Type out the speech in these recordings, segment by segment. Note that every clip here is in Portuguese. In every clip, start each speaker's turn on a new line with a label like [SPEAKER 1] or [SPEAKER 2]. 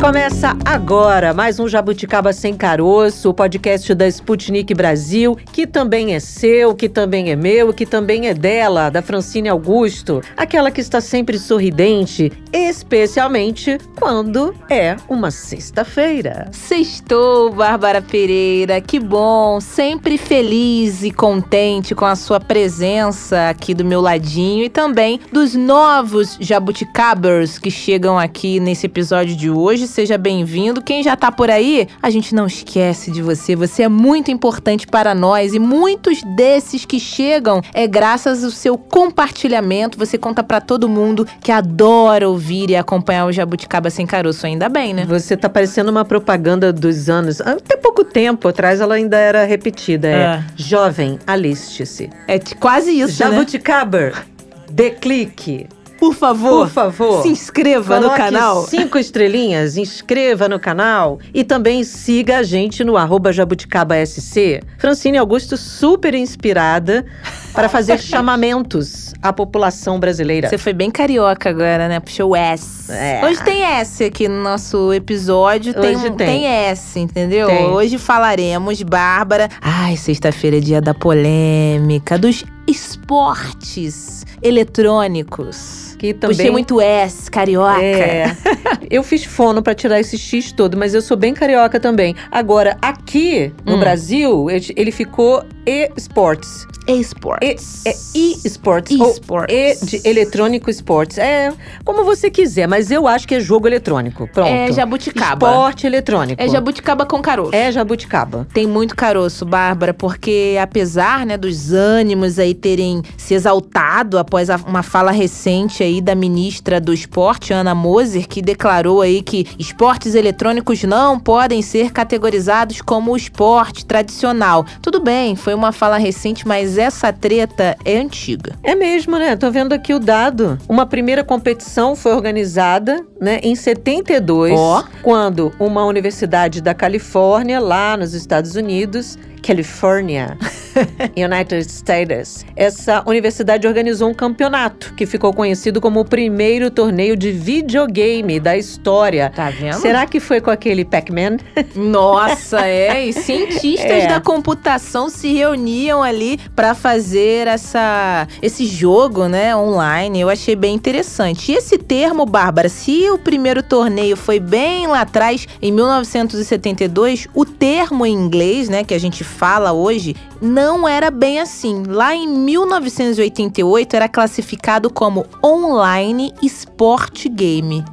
[SPEAKER 1] Começa agora mais um Jabuticaba Sem Caroço, o podcast da Sputnik Brasil, que também é seu, que também é meu, que também é dela, da Francine Augusto, aquela que está sempre sorridente, especialmente quando é uma sexta-feira.
[SPEAKER 2] Sextou, Bárbara Pereira, que bom, sempre feliz e contente com a sua presença aqui do meu ladinho e também dos novos jabuticabers que chegam aqui nesse episódio de hoje seja bem-vindo. Quem já tá por aí, a gente não esquece de você. Você é muito importante para nós e muitos desses que chegam é graças ao seu compartilhamento. Você conta para todo mundo que adora ouvir e acompanhar o Jabuticaba Sem Caroço. Ainda bem, né?
[SPEAKER 1] Você tá parecendo uma propaganda dos anos. Até pouco tempo atrás ela ainda era repetida. É,
[SPEAKER 2] É.
[SPEAKER 1] jovem, aliste-se.
[SPEAKER 2] É quase isso, né?
[SPEAKER 1] Jabuticaba, dê clique.
[SPEAKER 2] Por favor,
[SPEAKER 1] Por favor.
[SPEAKER 2] se inscreva no canal.
[SPEAKER 1] Cinco estrelinhas, inscreva no canal e também siga a gente no arroba jabuticaba.sc. Francine Augusto, super inspirada para fazer chamamentos à população brasileira.
[SPEAKER 2] Você foi bem carioca agora, né? Puxou o S.
[SPEAKER 1] É.
[SPEAKER 2] Hoje tem S aqui no nosso episódio. Tem,
[SPEAKER 1] Hoje
[SPEAKER 2] um-
[SPEAKER 1] tem.
[SPEAKER 2] S, entendeu?
[SPEAKER 1] Tem.
[SPEAKER 2] Hoje falaremos, Bárbara. Ai, sexta-feira é dia da polêmica, dos esportes eletrônicos.
[SPEAKER 1] Que também
[SPEAKER 2] Puxei muito S, carioca.
[SPEAKER 1] É. Eu fiz fono pra tirar esse X todo, mas eu sou bem carioca também. Agora, aqui no
[SPEAKER 2] Hum.
[SPEAKER 1] Brasil, ele- ficou e-sports. E,
[SPEAKER 2] Esportes.
[SPEAKER 1] é e-sports.
[SPEAKER 2] Esportes.
[SPEAKER 1] E de eletrônico esportes. É como você quiser, mas eu acho que é jogo eletrônico. Pronto.
[SPEAKER 2] É jabuticaba.
[SPEAKER 1] Esporte eletrônico.
[SPEAKER 2] É jabuticaba com caroço.
[SPEAKER 1] É jabuticaba.
[SPEAKER 2] Tem muito caroço, Bárbara, porque apesar, né, dos ânimos aí terem se exaltado após uma fala recente aí da ministra do Esporte, Ana Moser, que declarou aí que esportes eletrônicos não podem ser categorizados como esporte tradicional. Tudo bem, foi uma fala recente, mas essa treta é antiga.
[SPEAKER 1] É mesmo, né? Tô vendo aqui o dado. Uma primeira competição foi organizada, né, em 72,
[SPEAKER 2] Ó.
[SPEAKER 1] quando uma universidade da Califórnia, lá nos Estados Unidos, Califórnia, United States, essa universidade organizou um campeonato que ficou conhecido como o primeiro torneio de videogame da história.
[SPEAKER 2] Tá vendo?
[SPEAKER 1] Será que foi com aquele Pac-Man?
[SPEAKER 2] Nossa, é. E cientistas
[SPEAKER 1] É.
[SPEAKER 2] da computação se reuniam ali para fazer essa, esse jogo, né, online. Eu achei bem interessante. E esse termo, Bárbara, se o primeiro torneio foi bem lá atrás, em 1972, o termo em inglês, né, que a gente fala hoje, não era bem assim. Lá em 1988 era classificado como online sport game.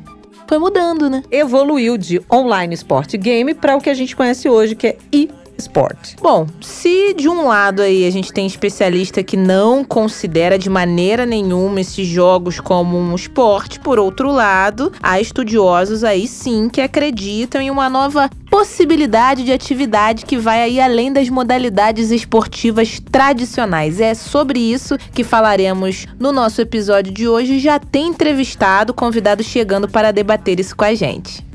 [SPEAKER 2] Foi mudando, né?
[SPEAKER 1] Evoluiu de online sport game para o que a gente conhece hoje, que é e-sport.
[SPEAKER 2] Bom, se de um lado aí a gente tem especialista que não considera de maneira nenhuma esses jogos como um esporte, por outro lado, há estudiosos aí sim que acreditam em uma nova possibilidade de atividade que vai aí além das modalidades esportivas tradicionais. É sobre isso que falaremos no nosso episódio de hoje. Já tem entrevistado, convidado chegando para debater isso com a gente.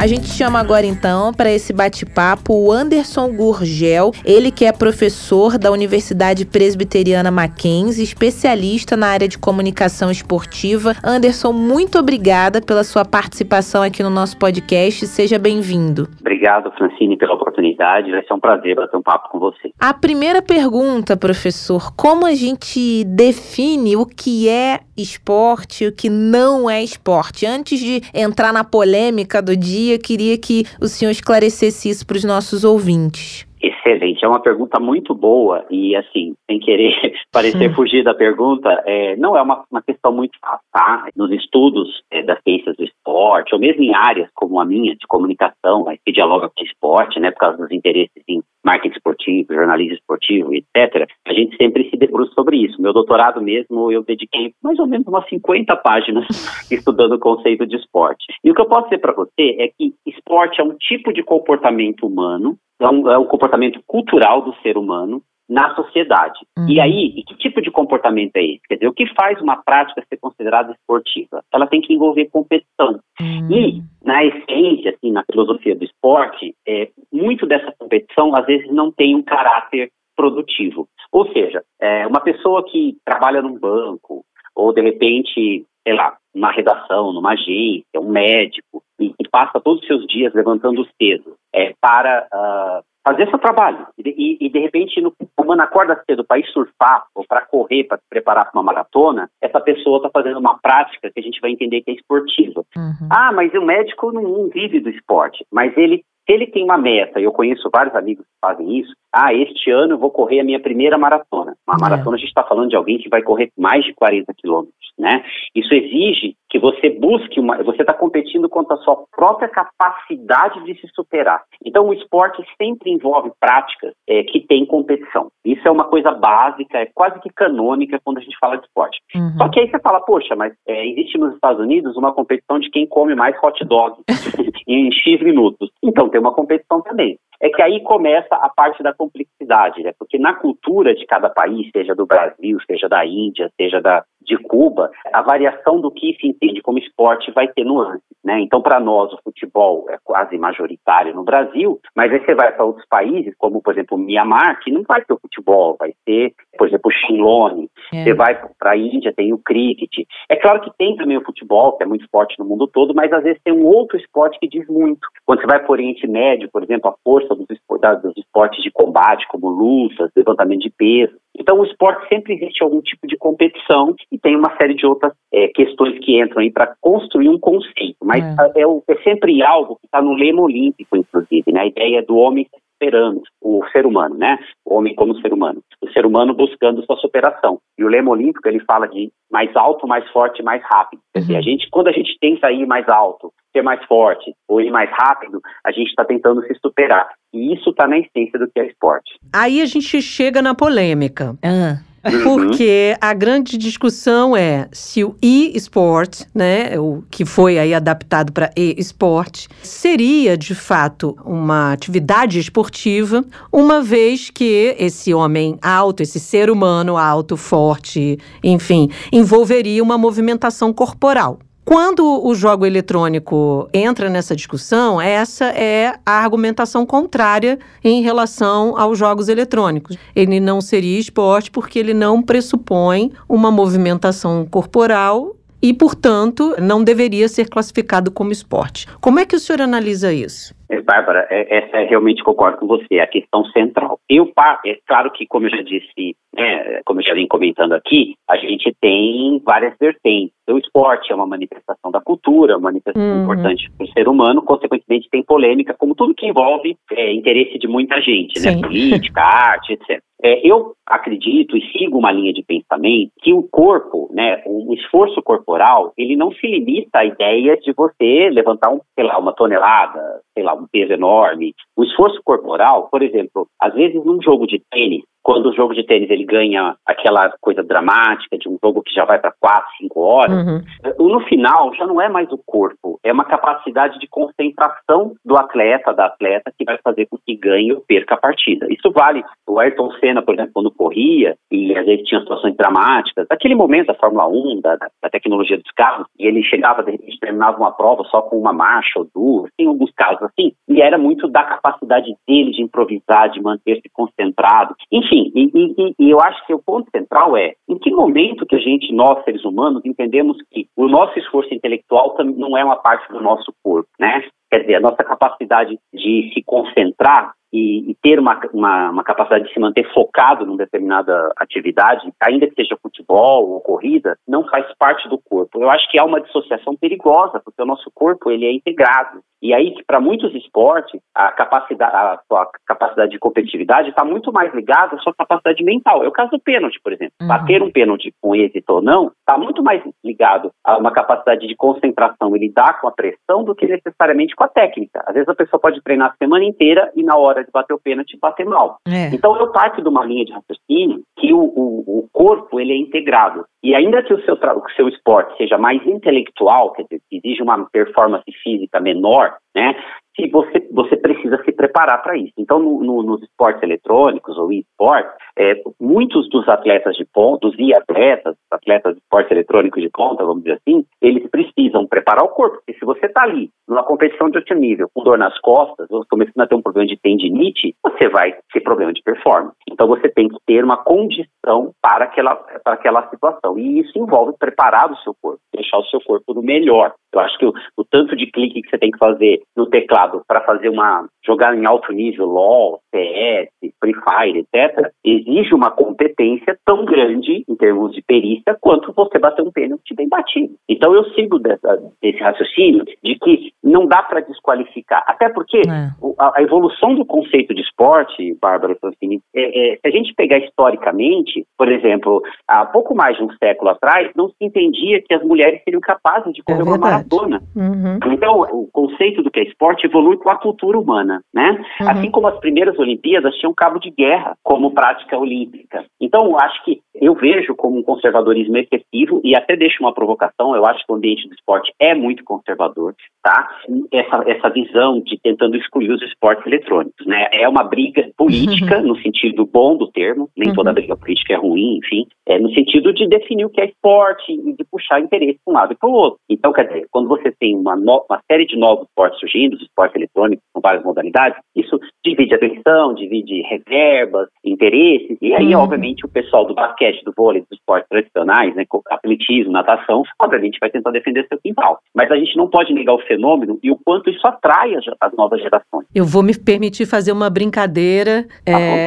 [SPEAKER 2] A gente chama agora então para esse bate-papo o Anderson Gurgel, ele que é professor da Universidade Presbiteriana Mackenzie, especialista na área de comunicação esportiva. Anderson, muito obrigada pela sua participação aqui no nosso podcast. Seja bem-vindo.
[SPEAKER 3] Obrigado, Francine, pela oportunidade. Vai ser um prazer bater um papo com você.
[SPEAKER 2] A primeira pergunta, professor, como a gente define o que é esporte e o que não é esporte? Antes de entrar na polêmica do dia, eu queria que o senhor esclarecesse isso para os nossos ouvintes.
[SPEAKER 3] Excelente, é uma pergunta muito boa e, assim, sem querer parecer
[SPEAKER 2] Hum.
[SPEAKER 3] fugir da pergunta, é, não é uma, uma questão muito fácil, tá? Nos estudos é, das ciências do esporte, ou mesmo em áreas como a minha, de comunicação, mas que dialoga com o esporte, né, por causa dos interesses em marketing esportivo, jornalismo esportivo, etc., a gente sempre se debruça sobre isso. Meu doutorado mesmo, eu dediquei mais ou menos umas 50 páginas estudando o conceito de esporte. E o que eu posso dizer para você é que esporte é um tipo de comportamento humano é um, é um comportamento cultural do ser humano na sociedade.
[SPEAKER 2] Uhum.
[SPEAKER 3] E aí, e que tipo de comportamento é esse? Quer dizer, o que faz uma prática ser considerada esportiva? Ela tem que envolver competição.
[SPEAKER 2] Hum.
[SPEAKER 3] E, na essência, assim, assim, na filosofia do esporte, é, muito dessa competição às vezes não tem um caráter produtivo. Ou seja, é, uma pessoa que trabalha num banco, ou de repente, sei lá, numa redação, numa agência, um médico, e, e passa todos os seus dias levantando cedo é, para uh, fazer seu trabalho. E, e, de repente, no, quando acorda cedo para ir surfar ou para correr, para se preparar para uma maratona, essa pessoa está fazendo uma prática que a gente vai entender que é esportiva. Uhum. Ah, mas o médico não, não vive do esporte, mas ele se ele tem uma meta, eu conheço vários amigos que fazem isso, ah, este ano eu vou correr a minha primeira maratona. Uma é. maratona a gente está falando de alguém que vai correr mais de 40 quilômetros, né? Isso exige que você busque uma, você está competindo contra a sua própria capacidade de se superar. Então o esporte sempre envolve práticas é, que têm competição. Isso é uma coisa básica, é quase que canônica quando a gente fala de esporte. Uhum. Só que aí você fala, poxa, mas é, existe nos Estados Unidos uma competição de quem come mais hot dog em X minutos. Então tem uma competição também é que aí começa a parte da complexidade, né? Porque na cultura de cada país, seja do Brasil, seja da Índia, seja da, de Cuba, a variação do que se entende como esporte vai ter nuances, né? Então, para nós, o futebol é quase majoritário no Brasil, mas aí você vai para outros países, como, por exemplo, Mianmar, que não vai ter o futebol, vai ter, por exemplo, o Shinlone. É. Você vai para a Índia, tem o cricket. É claro que tem também o futebol, que é muito forte no mundo todo, mas às vezes tem um outro esporte que diz muito. Quando você vai para o Oriente Médio, por exemplo, a força dos, dos esportes de combate, como lutas, levantamento de peso, então, o esporte sempre existe algum tipo de competição e tem uma série de outras é, questões que entram aí para construir um conceito. Mas é, é, é sempre algo que está no lema olímpico, inclusive, né? A ideia do homem superando o ser humano, né? O homem como ser humano. O ser humano buscando sua superação. E o lema olímpico, ele fala de mais alto, mais forte, mais rápido. Quer dizer, a uhum. gente, quando a gente tenta ir mais alto, ser mais forte ou ir mais rápido, a gente está tentando se superar. E isso está na essência do que é esporte.
[SPEAKER 1] Aí a gente chega na polêmica. Ah. Porque a grande discussão é se o e-sport, né, o que foi aí adaptado para e-sport, seria de fato uma atividade esportiva, uma vez que esse homem alto, esse ser humano alto, forte, enfim, envolveria uma movimentação corporal. Quando o jogo eletrônico entra nessa discussão, essa é a argumentação contrária em relação aos jogos eletrônicos. Ele não seria esporte porque ele não pressupõe uma movimentação corporal e, portanto, não deveria ser classificado como esporte. Como é que o senhor analisa isso?
[SPEAKER 3] É, Bárbara, é, essa é, realmente concordo com você, é a questão central. Eu, é claro que, como eu já disse, né, como eu já vim comentando aqui, a gente tem várias vertentes. O esporte é uma manifestação da cultura, uma manifestação uhum. importante para o ser humano, consequentemente tem polêmica, como tudo que envolve é, interesse de muita gente, né, política, arte, etc. É, eu acredito e sigo uma linha de pensamento que o corpo, né, o esforço corporal, ele não se limita à ideia de você levantar, um, sei lá, uma tonelada, sei lá, um peso enorme. O esforço corporal, por exemplo, às vezes num jogo de tênis, quando o jogo de tênis ele ganha aquela coisa dramática de um jogo que já vai para quatro, cinco horas, uhum. No final já não é mais o corpo, é uma capacidade de concentração do atleta, da atleta, que vai fazer com que ganhe ou perca a partida. Isso vale. O Ayrton Senna, por exemplo, quando corria e às vezes tinha situações dramáticas, naquele momento da Fórmula 1, da, da tecnologia dos carros, e ele chegava, de repente, terminava uma prova só com uma marcha ou duas, tem alguns casos assim, e era muito da capacidade dele de improvisar, de manter-se concentrado. Enfim, e, e, e, eu acho que o ponto central é em que momento que a gente, nós seres humanos, entendemos que o nosso esforço intelectual não é uma parte do nosso corpo, né? Quer dizer, a nossa capacidade de se concentrar e, e ter uma, uma, uma, capacidade de se manter focado numa determinada atividade, ainda que seja futebol ou corrida, não faz parte do corpo. Eu acho que há uma dissociação perigosa, porque o nosso corpo ele é integrado. E aí, para muitos esportes, a capacidade, a sua capacidade de competitividade está muito mais ligada à sua capacidade mental. É o caso do pênalti, por exemplo. Uhum. Bater um pênalti com êxito ou não está muito mais ligado a uma capacidade de concentração e lidar com a pressão do que necessariamente com a técnica. Às vezes a pessoa pode treinar a semana inteira e na hora de bater o pênalti bater mal. É. Então eu parto de uma linha de raciocínio que o, o, o corpo ele é integrado. E ainda que o seu, o seu esporte seja mais intelectual, quer dizer, exige uma performance física menor, né? Se você, você precisa se preparar para isso. Então, no, no, nos esportes eletrônicos ou esportes, é, muitos dos atletas de ponta, dos e-atletas, atletas de esportes eletrônicos de ponta, vamos dizer assim, eles precisam preparar o corpo. Porque se você está ali numa competição de alto nível, com dor nas costas, ou começando a ter um problema de tendinite, você vai ter problema de performance. Então, você tem que ter uma condição para aquela, para aquela situação. E isso envolve preparar o seu corpo, deixar o seu corpo no melhor. Eu acho que o, o tanto de clique que você tem que fazer no teclado para fazer uma jogar em alto nível, LOL, CS, Free Fire, etc., exige uma competência tão grande em termos de perícia quanto você bater um pênalti bem batido. Então eu sigo dessa, desse raciocínio de que não dá para desqualificar, até porque é. a, a, evolução do conceito de esporte, Bárbara Francini, é, é, se a gente pegar historicamente, por exemplo, há pouco mais de um século atrás, não se entendia que as mulheres seriam capazes de correr é uma maratona. Uhum. Então o conceito do que é esporte evolui com a cultura humana, né? Uhum. Assim como as primeiras Olimpíadas tinham cabo de guerra como prática olímpica. Então, acho que eu vejo como um conservadorismo excessivo e até deixo uma provocação, eu acho que o ambiente do esporte é muito conservador, tá? Essa, essa visão de tentando excluir os esportes eletrônicos, né? É uma briga política, uhum. no sentido bom do termo, nem uhum. toda briga política é ruim, enfim, é no sentido de definir o que é esporte e de puxar interesse para um lado e para o outro. Então, quer dizer, quando você tem uma, no, uma série de novos esportes surgindo, os esportes eletrônicos com várias modalidades, isso divide atenção, divide reservas, interesses, e aí, uhum. obviamente, o pessoal do basquete, do vôlei, dos esportes tradicionais, né, atletismo, natação, obviamente vai tentar defender seu quintal. Mas a gente não pode negar o fenômeno e o quanto isso atrai as, as novas gerações.
[SPEAKER 1] Eu vou me permitir fazer uma brincadeira é...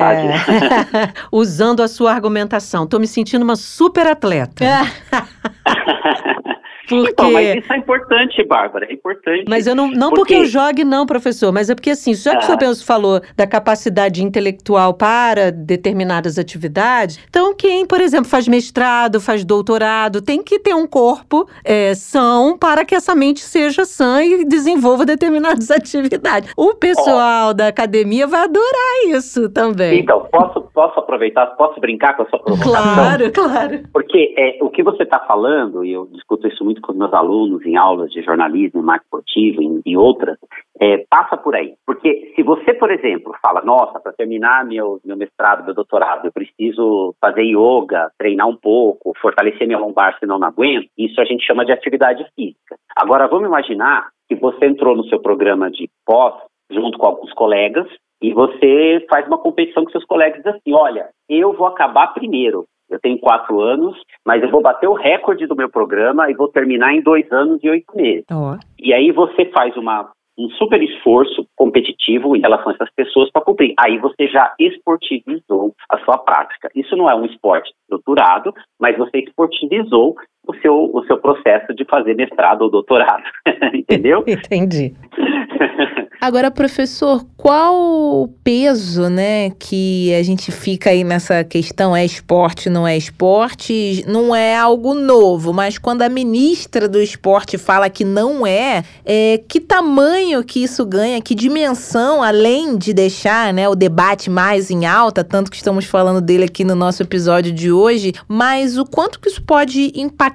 [SPEAKER 1] usando a sua argumentação. Estou me sentindo uma super atleta.
[SPEAKER 3] Porque... Então, mas isso é importante, Bárbara, é importante.
[SPEAKER 1] Mas eu não, não porque... porque eu jogue, não, professor, mas é porque assim, já que ah. o senhor falou da capacidade intelectual para determinadas atividades, então quem, por exemplo, faz mestrado, faz doutorado, tem que ter um corpo é, são para que essa mente seja sã e desenvolva determinadas atividades. O pessoal oh. da academia vai adorar isso também.
[SPEAKER 3] Então, posso, posso aproveitar, posso brincar com a sua provocação?
[SPEAKER 1] Claro, claro.
[SPEAKER 3] Porque é, o que você está falando, e eu discuto isso muito com meus alunos em aulas de jornalismo, marketing esportivo e, e outras, é, passa por aí. Porque se você, por exemplo, fala, nossa, para terminar meu, meu mestrado, meu doutorado, eu preciso fazer yoga, treinar um pouco, fortalecer minha lombar, senão não aguento, isso a gente chama de atividade física. Agora, vamos imaginar que você entrou no seu programa de pós, junto com alguns colegas, e você faz uma competição com seus colegas assim, olha, eu vou acabar primeiro, eu tenho quatro anos, mas eu vou bater o recorde do meu programa e vou terminar em dois anos e oito meses. Oh. E aí você faz uma, um super esforço competitivo em relação a essas pessoas para cumprir. Aí você já esportivizou a sua prática. Isso não é um esporte estruturado, mas você esportivizou o seu, o seu processo de fazer mestrado ou doutorado. Entendeu?
[SPEAKER 1] Entendi.
[SPEAKER 2] Agora, professor, qual o peso, né, que a gente fica aí nessa questão é esporte, não é esporte? Não é algo novo, mas quando a ministra do esporte fala que não é, é que tamanho que isso ganha, que dimensão, além de deixar, né, o debate mais em alta, tanto que estamos falando dele aqui no nosso episódio de hoje, mas o quanto que isso pode impactar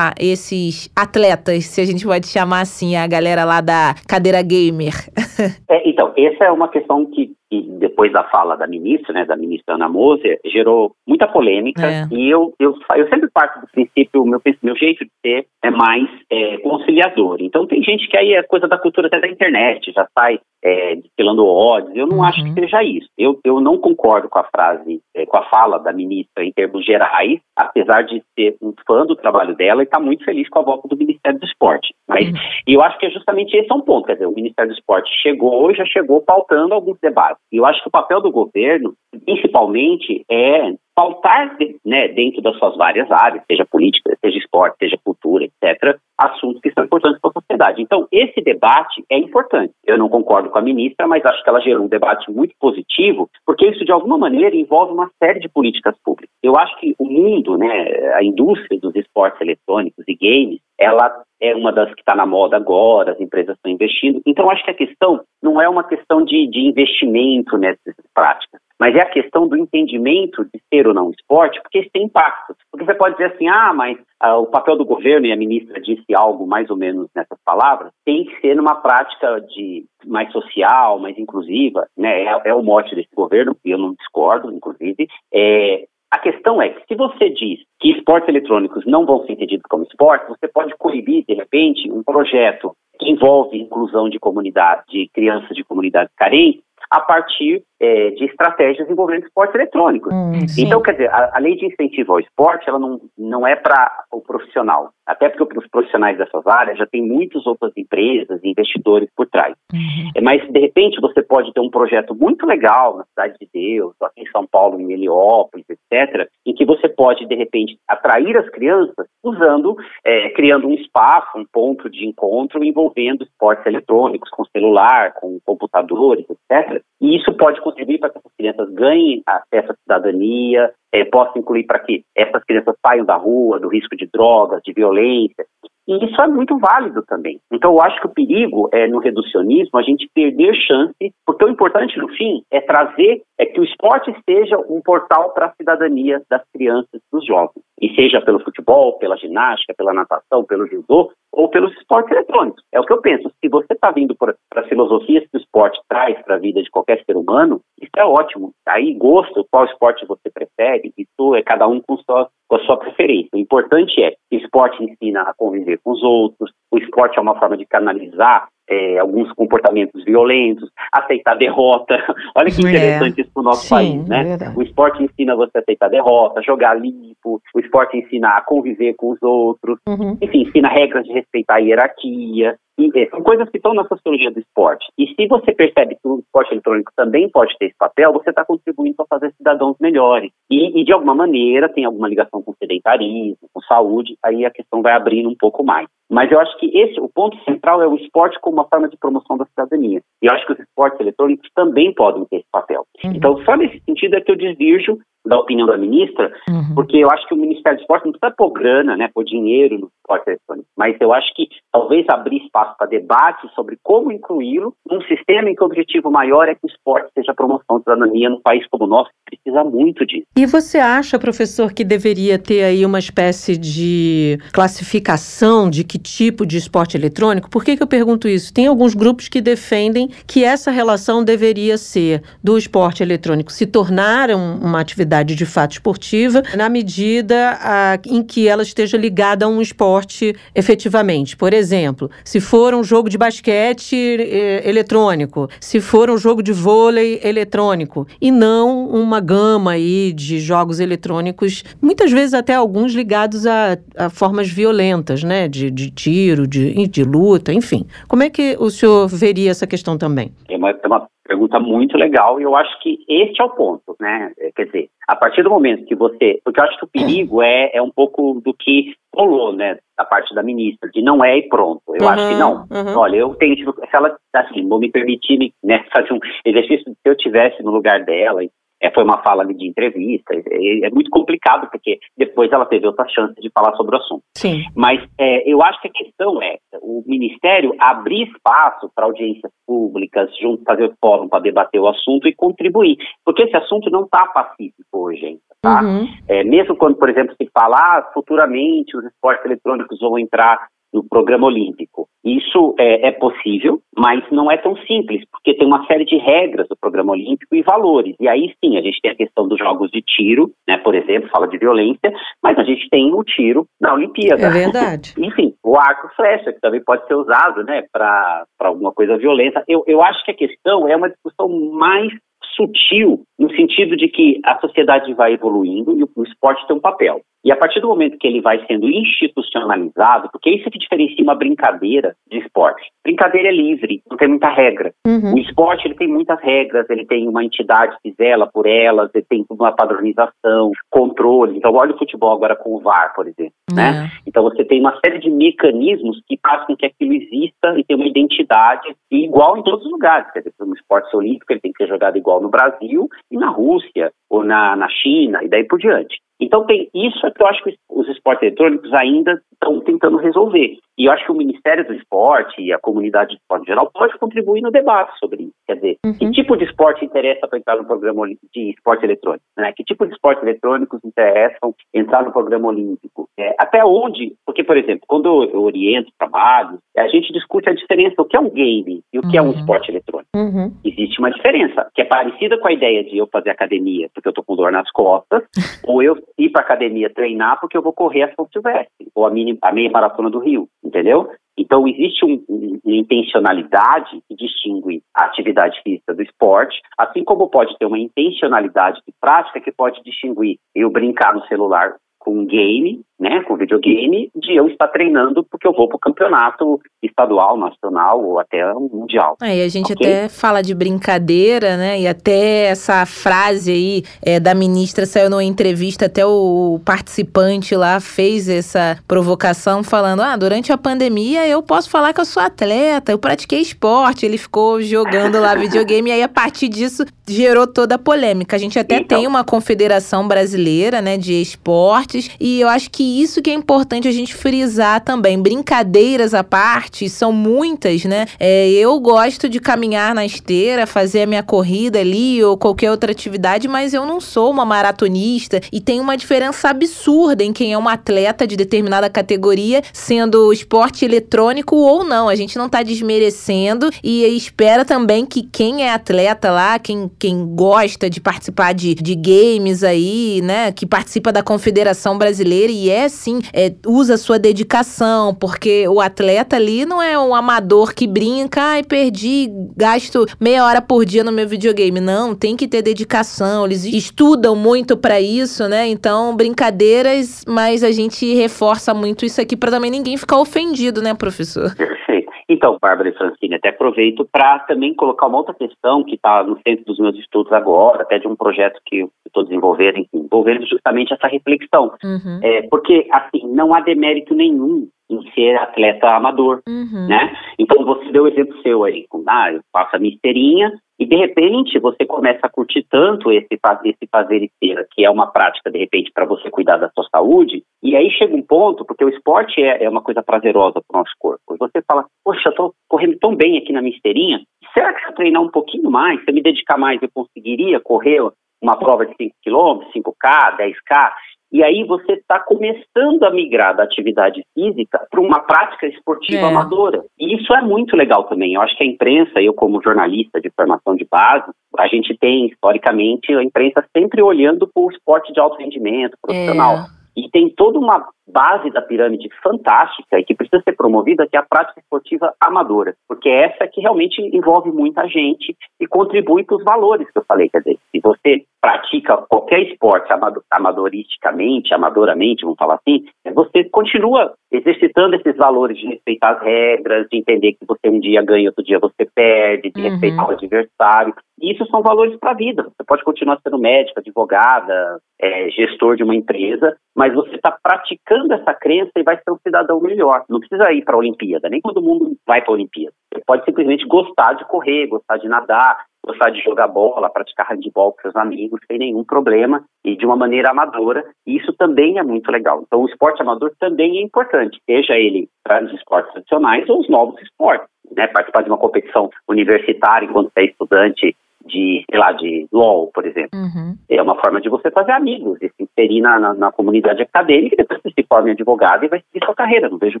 [SPEAKER 2] esses atletas, se a gente pode chamar assim, a galera lá da cadeira gamer?
[SPEAKER 3] É, então, essa é uma questão que, que, depois da fala da ministra, né, da ministra Ana Moser, gerou muita polêmica é. e eu, eu, eu sempre parto do princípio, o meu, meu jeito de ser é mais é, conciliador. Então tem gente que aí é coisa da cultura até da internet, já sai é, destilando ódios, eu não uhum. acho que seja isso. Eu, eu não concordo com a frase, é, com a fala da ministra em termos gerais, apesar de ser um fã do trabalho dela e estar tá muito feliz com a volta do Ministério do Esporte. Mas uhum. eu acho que é justamente esse é um ponto, quer dizer, o Ministério do Esporte chegou e já chegou pautando alguns debates. Eu acho que o papel do governo, principalmente, é pautar né, dentro das suas várias áreas, seja política, seja esporte, seja cultura, etc., assuntos que são importantes para a sociedade. Então, esse debate é importante. Eu não concordo com a ministra, mas acho que ela gerou um debate muito positivo, porque isso, de alguma maneira, envolve uma série de políticas públicas. Eu acho que o mundo, né, a indústria dos esportes eletrônicos e games, ela é uma das que está na moda agora, as empresas estão investindo. Então, acho que a questão não é uma questão de, de investimento nessas práticas. Mas é a questão do entendimento de ser ou não esporte, porque isso tem impacto. Porque você pode dizer assim, ah, mas ah, o papel do governo, e a ministra disse algo mais ou menos nessas palavras, tem que ser numa prática de mais social, mais inclusiva, né? É, é o mote desse governo, e eu não discordo, inclusive. É, a questão é que se você diz que esportes eletrônicos não vão ser entendidos como esporte, você pode coibir, de repente, um projeto que envolve inclusão de comunidade, de crianças de comunidades carentes, a partir é, de estratégias envolvendo esportes eletrônicos. Hum, então, quer dizer, a, a, lei de incentivo ao esporte, ela não, não é para o profissional, até porque os profissionais dessas áreas já tem muitas outras empresas e investidores por trás. Uhum. É, mas, de repente, você pode ter um projeto muito legal na Cidade de Deus, aqui em São Paulo, em Heliópolis, etc., em que você pode, de repente, atrair as crianças usando, é, criando um espaço, um ponto de encontro envolvendo esportes eletrônicos, com celular, com computadores, etc., e isso pode contribuir para que essas crianças ganhem acesso à cidadania, é, possa incluir para que essas crianças saiam da rua, do risco de drogas, de violência. E isso é muito válido também. Então, eu acho que o perigo é no reducionismo a gente perder chance, porque o importante no fim é trazer, é que o esporte seja um portal para a cidadania das crianças dos jovens. E seja pelo futebol, pela ginástica, pela natação, pelo judô, ou pelos esportes eletrônicos. É o que eu penso. Se você está vindo para as filosofias que o esporte traz para a vida de qualquer ser humano, isso é ótimo. Aí, gosto, qual esporte você prefere, isso é cada um com, sua, com a sua preferência. O importante é que o esporte ensina a conviver com os outros, o esporte é uma forma de canalizar é, alguns comportamentos violentos, aceitar derrota. Olha que é. interessante é. isso para o nosso Sim, país, né? É o esporte ensina você a aceitar derrota, jogar limpo, o esporte ensina a conviver com os outros, uhum. enfim, ensina regras de respeitar a hierarquia. E, é, são coisas que estão na sociologia do esporte. E se você percebe que o esporte eletrônico também pode ter esse papel, você está contribuindo para fazer cidadãos melhores. E, e, de alguma maneira, tem alguma ligação com sedentarismo, com saúde, aí a questão vai abrindo um pouco mais. Mas eu acho que esse, o ponto central é o esporte como uma forma de promoção da cidadania. E eu acho que os esportes eletrônicos também podem ter esse papel. Uhum. Então, só nesse sentido é que eu desvirjo da opinião da ministra, uhum. porque eu acho que o Ministério do Esporte não precisa pôr grana, né, pôr dinheiro no esporte eletrônico, mas eu acho que talvez abrir espaço para debate sobre como incluí-lo num sistema em que o objetivo maior é que o esporte seja promoção da cidadania num país como o nosso, que precisa muito disso.
[SPEAKER 1] E você acha, professor, que deveria ter aí uma espécie de classificação de que tipo de esporte eletrônico? Por que, que eu pergunto isso? Tem alguns grupos que defendem que essa relação deveria ser do esporte eletrônico se tornar uma atividade atividade de fato esportiva, na medida a, em que ela esteja ligada a um esporte efetivamente. Por exemplo, se for um jogo de basquete eh, eletrônico, se for um jogo de vôlei eletrônico, e não uma gama aí de jogos eletrônicos, muitas vezes até alguns ligados a, a formas violentas, né? De, de tiro, de, de luta, enfim. Como é que o senhor veria essa questão também?
[SPEAKER 3] É uma, é uma pergunta muito legal e eu acho que este é o ponto, né? É, quer dizer, a partir do momento que você. Porque eu acho que o perigo é, é um pouco do que rolou, né? Da parte da ministra, de não é e pronto. Eu uhum, acho que não. Uhum. Olha, eu tenho. Tipo, se ela, assim, vou me permitir né, fazer um exercício se eu tivesse no lugar dela, é, foi uma fala de entrevista, é, é, muito complicado, porque depois ela teve outra chance de falar sobre o assunto.
[SPEAKER 1] Sim.
[SPEAKER 3] Mas é, eu acho que a questão é o Ministério abrir espaço para audiências públicas, junto, fazer fórum para debater o assunto e contribuir, porque esse assunto não está pacífico hoje ainda. Tá? Uhum. É, mesmo quando, por exemplo, se falar futuramente os esportes eletrônicos vão entrar no programa olímpico. Isso é, é, possível, mas não é tão simples, porque tem uma série de regras do programa olímpico e valores. E aí sim, a gente tem a questão dos jogos de tiro, né, por exemplo, fala de violência, mas a gente tem o tiro na Olimpíada.
[SPEAKER 1] É verdade.
[SPEAKER 3] Enfim, o arco flecha, que também pode ser usado né, para alguma coisa violenta. Eu, eu acho que a questão é uma discussão mais sutil, no sentido de que a sociedade vai evoluindo e o, o esporte tem um papel. E a partir do momento que ele vai sendo institucionalizado, porque isso é que diferencia uma brincadeira de esporte. Brincadeira é livre, não tem muita regra. Uhum. O esporte ele tem muitas regras, ele tem uma entidade que zela por elas, ele tem uma padronização, controle. Então, olha o futebol agora com o VAR, por exemplo. Uhum. Né? Então, você tem uma série de mecanismos que fazem com que aquilo exista e tenha uma identidade igual em todos os lugares. Quer dizer, no esporte olímpico, ele tem que ser jogado igual no Brasil e na Rússia, ou na, na China, e daí por diante. Então tem isso é que eu acho que os esportes eletrônicos ainda estão tentando resolver. E eu acho que o Ministério do Esporte e a comunidade de esporte em geral pode contribuir no debate sobre isso. Quer dizer, uhum. que tipo de esporte interessa para entrar no programa de esporte eletrônico? Né? Que tipo de esportes eletrônicos interessam entrar no programa olímpico? É, até onde? Porque, por exemplo, quando eu oriento trabalhos, a gente discute a diferença, o que é um game e o que uhum. é um uhum. esporte eletrônico. Uhum. Existe uma diferença, que é parecida com a ideia de eu fazer academia porque eu tô com dor nas costas, ou eu ir para academia treinar porque eu vou correr a São Silvestre, ou a, mini, a meia maratona do Rio, entendeu? Então, existe um, um, uma intencionalidade que distingue a atividade física do esporte, assim como pode ter uma intencionalidade de prática que pode distinguir eu brincar no celular com um game né, com videogame, de eu estar treinando porque eu vou para o campeonato estadual, nacional ou até mundial.
[SPEAKER 2] Aí a gente okay? até fala de brincadeira, né? E até essa frase aí é, da ministra saiu numa entrevista, até o participante lá fez essa provocação falando: ah, durante a pandemia eu posso falar que eu sou atleta, eu pratiquei esporte. Ele ficou jogando lá videogame e aí a partir disso gerou toda a polêmica. A gente até então, tem uma confederação brasileira, né, de esportes e eu acho que isso que é importante a gente frisar também. Brincadeiras à parte, são muitas, né? É, eu gosto de caminhar na esteira, fazer a minha corrida ali ou qualquer outra atividade, mas eu não sou uma maratonista e tem uma diferença absurda em quem é um atleta de determinada categoria, sendo esporte eletrônico ou não. A gente não tá desmerecendo e espera também que quem é atleta lá, quem, quem gosta de participar de, de games aí, né, que participa da Confederação Brasileira e é é sim, é, usa sua dedicação, porque o atleta ali não é um amador que brinca, ai, perdi, gasto meia hora por dia no meu videogame. Não, tem que ter dedicação, eles estudam muito para isso, né? Então, brincadeiras, mas a gente reforça muito isso aqui para também ninguém ficar ofendido, né, professor?
[SPEAKER 3] Então, Bárbara e Francine, até aproveito para também colocar uma outra questão que está no centro dos meus estudos agora, até de um projeto que eu estou desenvolvendo, enfim, envolvendo justamente essa reflexão. Uhum. É, porque, assim, não há demérito nenhum em ser atleta amador, uhum. né? Então você deu o exemplo seu aí, com, ah, eu faço a misterinha e de repente você começa a curtir tanto esse, esse fazer esteira, que é uma prática de repente para você cuidar da sua saúde, e aí chega um ponto, porque o esporte é, é uma coisa prazerosa para o nosso corpo, e você fala, poxa, eu tô correndo tão bem aqui na misterinha, será que se eu treinar um pouquinho mais, se eu me dedicar mais, eu conseguiria correr uma prova de 5 km, 5K, 10K? E aí você está começando a migrar da atividade física para uma prática esportiva é. amadora. E isso é muito legal também. Eu acho que a imprensa, eu como jornalista de formação de base, a gente tem, historicamente, a imprensa sempre olhando para o esporte de alto rendimento, profissional. É. E tem toda uma base da pirâmide fantástica e que precisa ser promovida, que é a prática esportiva amadora, porque é essa que realmente envolve muita gente e contribui para os valores que eu falei. Quer dizer, se você pratica qualquer esporte amadoristicamente, amadoramente, vamos falar assim, você continua exercitando esses valores de respeitar as regras, de entender que você um dia ganha, outro dia você perde, de uhum. respeitar o adversário. E isso são valores para a vida. Você pode continuar sendo médico, advogada, é, gestor de uma empresa, mas você está praticando essa crença e vai ser um cidadão melhor. Não precisa ir para a Olimpíada, nem todo mundo vai para a Olimpíada. Você pode simplesmente gostar de correr, gostar de nadar, gostar de jogar bola, praticar handball com seus amigos, sem nenhum problema e de uma maneira amadora. E isso também é muito legal. Então, o esporte amador também é importante, seja ele para os esportes tradicionais ou os novos esportes. Né? Participar de uma competição universitária enquanto é estudante de, sei lá, de LOL, por exemplo. Uhum. É uma forma de você fazer amigos e se inserir na, na, na, comunidade acadêmica e depois você se forma advogado e vai seguir sua carreira. Não vejo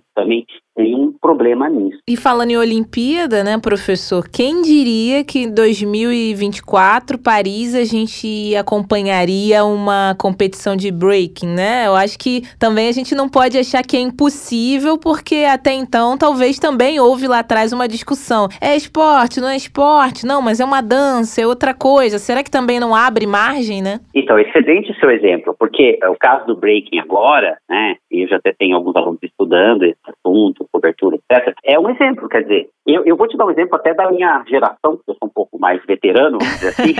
[SPEAKER 3] também nenhum problema nisso.
[SPEAKER 2] E falando em Olimpíada, né, professor, quem diria que em 2024, Paris, a gente acompanharia uma competição de breaking, né? Eu acho que também a gente não pode achar que é impossível, porque até então talvez também houve lá atrás uma discussão. É esporte, não é esporte? Não, mas é uma dança ser outra coisa. Será que também não abre margem, né?
[SPEAKER 3] Então, excelente o seu exemplo, porque o caso do breaking agora, né, e eu já até tenho alguns alunos estudando esse assunto, cobertura, etc., é um exemplo, quer dizer, eu, eu vou te dar um exemplo até da minha geração, que eu sou um pouco mais veterano, vamos dizer assim.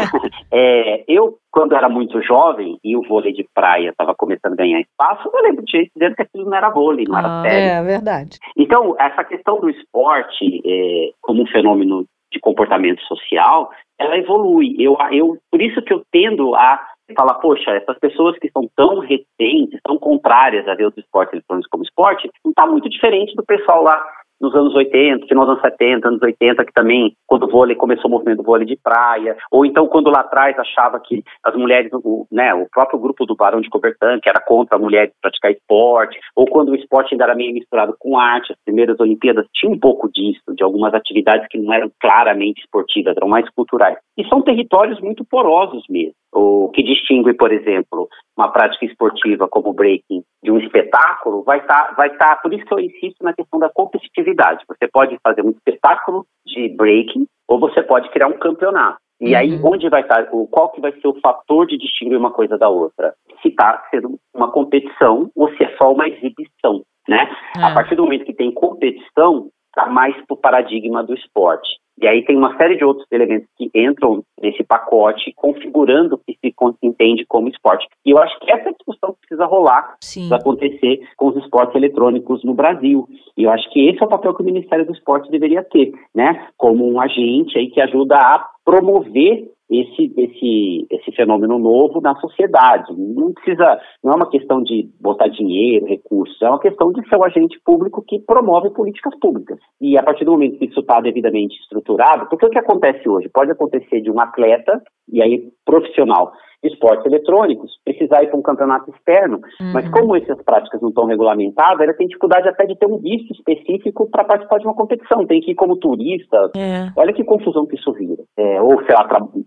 [SPEAKER 3] é, eu, quando era muito jovem e o vôlei de praia estava começando a ganhar espaço, eu lembro de gente dizendo que aquilo não era vôlei, não era ah, sério.
[SPEAKER 1] É, verdade.
[SPEAKER 3] Então, essa questão do esporte é, como um fenômeno de comportamento social, ela evolui. Eu, eu, por isso que eu tendo a fala, poxa, essas pessoas que são tão recentes, tão contrárias a ver os esportes eletrônicos como esporte, não está muito diferente do pessoal lá nos anos 80, final dos anos 70, anos 80, que também, quando o vôlei começou o movimento do vôlei de praia, ou então quando lá atrás achava que as mulheres, o, né, o próprio grupo do Barão de Cobertan, que era contra a mulher praticar esporte, ou quando o esporte ainda era meio misturado com arte, as primeiras Olimpíadas tinham um pouco disso, de algumas atividades que não eram claramente esportivas, eram mais culturais. E são territórios muito porosos mesmo. O que distingue, por exemplo, uma prática esportiva como o breaking de um espetáculo vai estar, tá, vai estar, tá, por isso que eu insisto na questão da competitividade. Você pode fazer um espetáculo de breaking ou você pode criar um campeonato. E uhum. aí, onde vai estar, tá, qual que vai ser o fator de distinguir uma coisa da outra? Se está sendo uma competição ou se é só uma exibição, né? É. A partir do momento que tem competição, está mais para o paradigma do esporte. E aí tem uma série de outros elementos que entram nesse pacote, configurando o que se entende como esporte. E eu acho que essa discussão precisa rolar para acontecer com os esportes eletrônicos no Brasil. E eu acho que esse é o papel que o Ministério do Esporte deveria ter, né? Como um agente aí que ajuda a promover esse, esse, esse fenômeno novo na sociedade. Não precisa, não é uma questão de botar dinheiro, recursos, é uma questão de ser um agente público que promove políticas públicas. E a partir do momento que isso está devidamente estruturado, porque o que acontece hoje? Pode acontecer de um atleta, e aí profissional, esportes eletrônicos, precisar ir para um campeonato externo. Uhum. Mas como essas práticas não estão regulamentadas, ela tem dificuldade até de ter um visto específico para participar de uma competição. Tem que ir como turista. É. Olha que confusão que isso vira. É, ou, sei lá,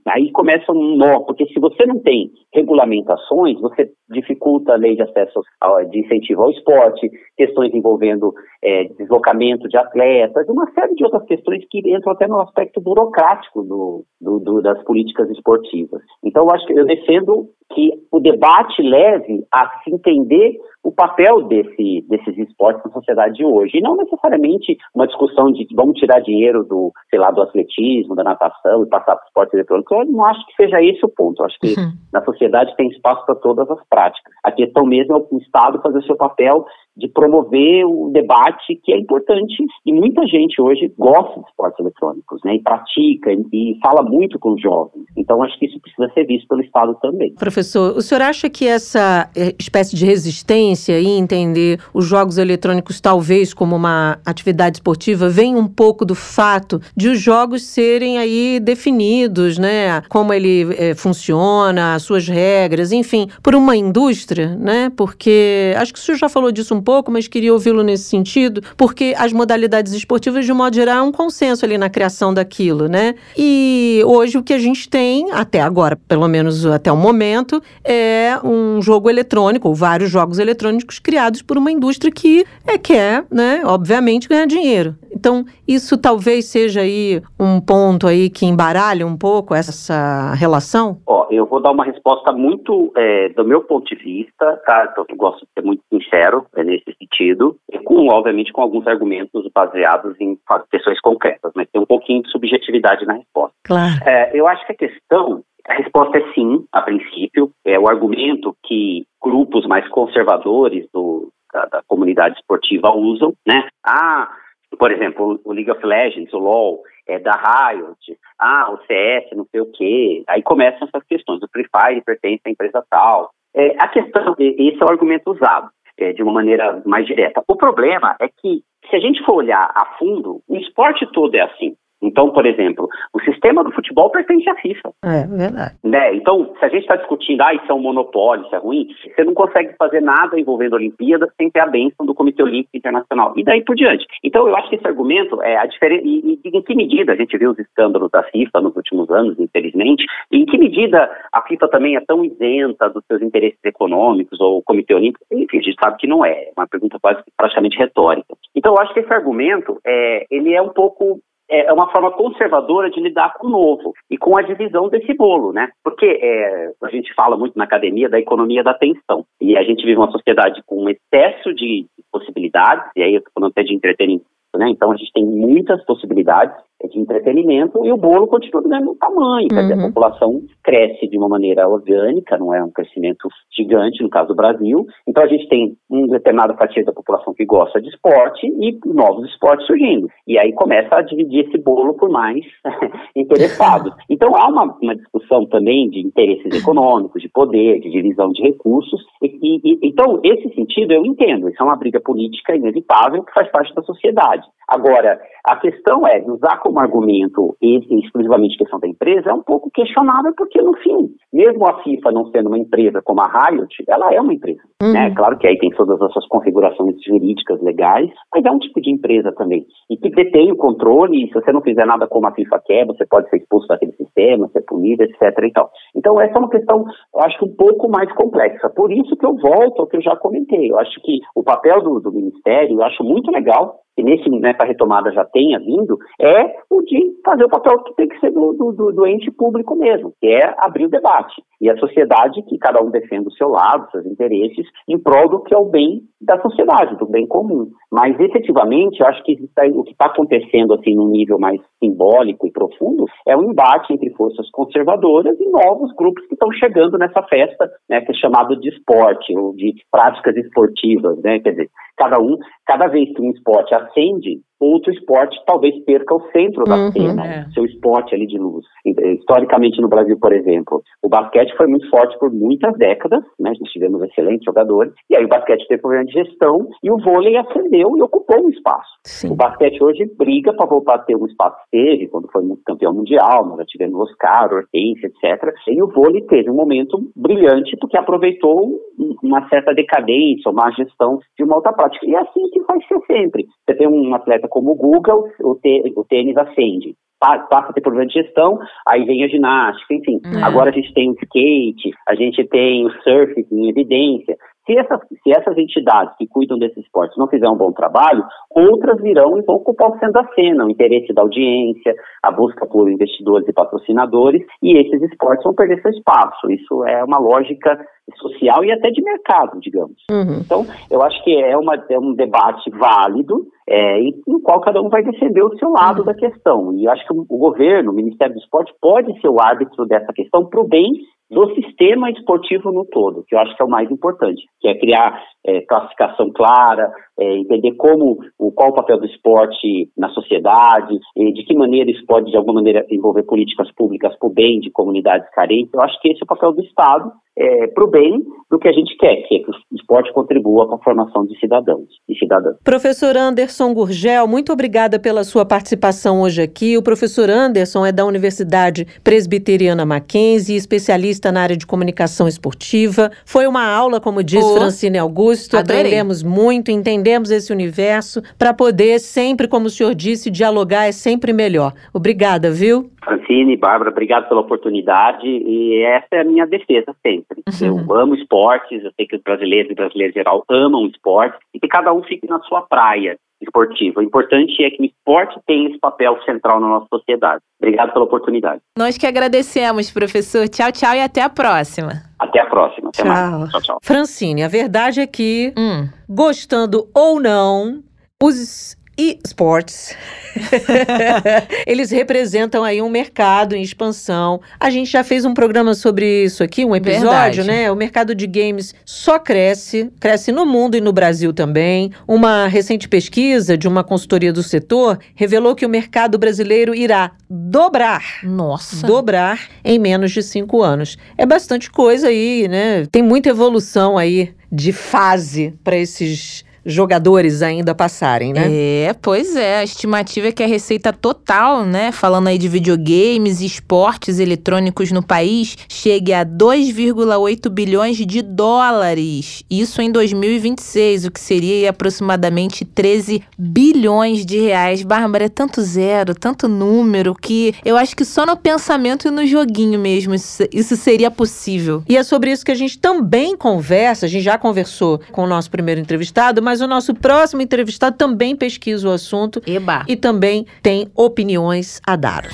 [SPEAKER 3] aí começa um nó, porque se você não tem regulamentações, você dificulta a lei de acesso ao, de incentivo ao esporte, questões envolvendo é, deslocamento de atletas, uma série de outras questões que entram até no aspecto burocrático do, do, do das políticas esportivas. Então, eu acho que eu defendo que o debate leve a se entender o papel desse, desses esportes na sociedade de hoje. E não necessariamente uma discussão de vamos tirar dinheiro do, sei lá, do atletismo, da natação e passar para o esporte eletrônico. Eu não acho que seja esse o ponto. Eu acho que uhum. na sociedade tem espaço para todas as práticas. A questão mesmo é o Estado fazer o seu papel de promover o debate que é importante e muita gente hoje gosta de esportes eletrônicos, né, e pratica e, fala muito com os jovens. Então acho que isso precisa ser visto pelo Estado também.
[SPEAKER 1] Professor, o senhor acha que essa eh, espécie de resistência em entender os jogos eletrônicos talvez como uma atividade esportiva vem um pouco do fato de os jogos serem aí definidos, né, como ele é, funciona, as suas regras, enfim, por uma indústria, né? Porque acho que o senhor já falou disso um pouco, mas queria ouvi-lo nesse sentido, porque as modalidades esportivas, de modo geral, é um consenso ali na criação daquilo, né? E hoje o que a gente tem, até agora, pelo menos até o momento, é um jogo eletrônico, ou vários jogos eletrônicos criados por uma indústria que é, quer, né, obviamente, ganhar dinheiro. Então, isso talvez seja aí um ponto aí que embaralha um pouco essa relação?
[SPEAKER 3] Ó, eu vou dar uma resposta muito é, do meu ponto de vista, tá? Então, eu gosto de ser muito sincero é, nesse sentido, e com, obviamente, com alguns argumentos baseados em questões concretas, mas tem um pouquinho de subjetividade na resposta.
[SPEAKER 1] Claro.
[SPEAKER 3] É, eu acho que a questão a resposta é sim, a princípio. É o argumento que grupos mais conservadores do, da, da comunidade esportiva usam, né? Ah, por exemplo, o League of Legends, o LoL, é da Riot, ah, o CS, não sei o quê. Aí começam essas questões. O Free Fire pertence à empresa tal. É, a questão, esse é o argumento usado é, de uma maneira mais direta. O problema é que, se a gente for olhar a fundo, o esporte todo é assim. Então, por exemplo, o sistema do futebol pertence à FIFA.
[SPEAKER 1] É verdade.
[SPEAKER 3] Né? Então, se a gente está discutindo, ah, isso é um monopólio, isso é ruim, você não consegue fazer nada envolvendo Olimpíadas sem ter a bênção do Comitê Olímpico Internacional. E daí por diante. Então, eu acho que esse argumento é a diferença. E, e em que medida a gente viu os escândalos da FIFA nos últimos anos, infelizmente, e em que medida a FIFA também é tão isenta dos seus interesses econômicos ou o Comitê Olímpico? Enfim, a gente sabe que não é. É uma pergunta quase praticamente retórica. Então, eu acho que esse argumento, é, ele é um pouco é, é uma forma conservadora de lidar com o novo e com a divisão desse bolo, né? Porque é, a gente fala muito na academia da economia da atenção e a gente vive uma sociedade com um excesso de possibilidades, e aí eu estou falando até de entretenimento, né? Então a gente tem muitas possibilidades de entretenimento e o bolo continua do mesmo tamanho. Quer dizer, a
[SPEAKER 1] Uhum.
[SPEAKER 3] população cresce de uma maneira orgânica, não é um crescimento gigante, no caso do Brasil. Então a gente tem um determinado fatia da população que gosta de esporte e novos esportes surgindo. E aí começa a dividir esse bolo por mais interessados. Então há uma, uma discussão também de interesses econômicos, de poder, de divisão de recursos. E, e- e- então, esse sentido eu entendo. Isso é uma briga política inevitável que faz parte da sociedade. Agora, a questão é, usar como argumento exclusivamente questão da empresa é um pouco questionável, porque no fim, mesmo a FIFA não sendo uma empresa como a Riot, ela é uma empresa.
[SPEAKER 1] Uhum.
[SPEAKER 3] Né? Claro que aí tem todas as suas configurações jurídicas legais, mas é um tipo de empresa também. E que detém o controle, e se você não fizer nada como a FIFA quer, você pode ser expulso daquele sistema, ser punido, etc. E tal. Então, essa é uma questão, eu acho que um pouco mais complexa. Por isso que eu volto ao que eu já comentei. Eu acho que o papel do, do Ministério, eu acho muito legal, que nesse, nessa retomada já tenha vindo, é o de fazer o papel que tem que ser do, do- do- ente público mesmo, que é abrir o debate. E a sociedade, que cada um defenda o seu lado, seus interesses, em prol do que é o bem da sociedade, do bem comum. Mas, efetivamente, acho que aí- o que está acontecendo, assim, num nível mais simbólico e profundo, é um embate entre forças conservadoras e novos grupos que estão chegando nessa festa, né, que é chamado de esporte, ou de práticas esportivas, né, quer dizer, cada um, cada vez que um esporte acende, outro esporte talvez perca o centro da
[SPEAKER 1] Uhum,
[SPEAKER 3] cena,
[SPEAKER 2] é.
[SPEAKER 3] seu esporte ali de luz. Historicamente no Brasil, por exemplo, o basquete foi muito forte por muitas décadas, né? Nós tivemos excelentes jogadores, e aí o basquete teve problema de gestão e o vôlei acendeu e ocupou um espaço.
[SPEAKER 1] Sim.
[SPEAKER 3] O basquete hoje briga para voltar a ter um espaço que teve, quando foi muito campeão mundial, nós já tivemos Oscar, Hortência, etc. E o vôlei teve um momento brilhante porque aproveitou um- uma certa decadência, uma gestão de uma outra prática. E é assim que vai ser sempre. Você tem um atleta como o Google, o, o tênis acende. Pa- Passa a ter problema de gestão, aí vem a ginástica, enfim.
[SPEAKER 2] É.
[SPEAKER 3] Agora a gente tem o skate, a gente tem o surf em evidência. Se essas, se essas entidades que cuidam desses esportes não fizerem um bom trabalho, outras virão e vão ocupar o centro da cena, o interesse da audiência, a busca por investidores e patrocinadores, e esses esportes vão perder seu espaço. Isso é uma lógica social e até de mercado, digamos.
[SPEAKER 1] Uhum.
[SPEAKER 3] Então, eu acho que é, uma, é um debate válido, é, no qual cada um vai defender o seu lado da questão. E eu acho que o, o governo, o Ministério do Esporte, pode ser o árbitro dessa questão para o bem do sistema esportivo no todo, que eu acho que é o mais importante, que é criar é, classificação clara, é, entender como, o, qual o papel do esporte na sociedade, e de que maneira isso pode, de alguma maneira, envolver políticas públicas para o bem de comunidades carentes. Eu acho que esse é o papel do Estado, é, para o bem do que a gente quer, que é que o esporte contribua com a formação de cidadãos e cidadãs.
[SPEAKER 1] Professor Anderson Gurgel, muito obrigada pela sua participação hoje aqui. O professor Anderson é da Universidade Presbiteriana Mackenzie, especialista na área de comunicação esportiva. Foi uma aula, como diz
[SPEAKER 2] Oh,
[SPEAKER 1] Francine Augusto,
[SPEAKER 2] adorei.
[SPEAKER 1] aprendemos muito, entendemos esse universo, para poder sempre, como o senhor disse, dialogar é sempre melhor. Obrigada, viu?
[SPEAKER 3] Francine, Bárbara, obrigado pela oportunidade e essa é a minha defesa sempre.
[SPEAKER 2] Uhum.
[SPEAKER 3] Eu amo esportes, eu sei que os brasileiros e brasileiros em geral amam esporte e que cada um fique na sua praia esportiva. O importante é que o esporte tenha esse papel central na nossa sociedade. Obrigado pela oportunidade.
[SPEAKER 2] Nós que agradecemos, professor. Tchau, tchau e até a próxima.
[SPEAKER 3] Até a próxima. Até
[SPEAKER 1] Tchau.
[SPEAKER 3] mais. Tchau, tchau.
[SPEAKER 1] Francine, a verdade é que,
[SPEAKER 2] Hum.
[SPEAKER 1] gostando ou não, os esportes eles representam aí um mercado em expansão. A gente já fez um programa sobre isso aqui, um episódio,
[SPEAKER 2] Verdade.
[SPEAKER 1] né? O mercado de games só cresce, cresce no mundo e no Brasil também. Uma recente pesquisa de uma consultoria do setor revelou que o mercado brasileiro irá dobrar
[SPEAKER 2] Nossa.
[SPEAKER 1] dobrar em menos de cinco anos. É bastante coisa aí, né? Tem muita evolução aí de fase para esses jogadores ainda passarem, né?
[SPEAKER 2] É, pois é. A estimativa é que a receita total, né, falando aí de videogames e esportes eletrônicos no país, chegue a 2,8 bilhões de dólares. Isso em 2026, o que seria aproximadamente 13 bilhões de reais. Bárbara, é tanto zero, tanto número, que eu acho que só no pensamento e no joguinho mesmo isso, isso seria possível.
[SPEAKER 1] E é sobre isso que a gente também conversa. A gente já conversou com o nosso primeiro entrevistado, mas o nosso próximo entrevistado também pesquisa o assunto
[SPEAKER 2] Eba.
[SPEAKER 1] e também tem opiniões a dar.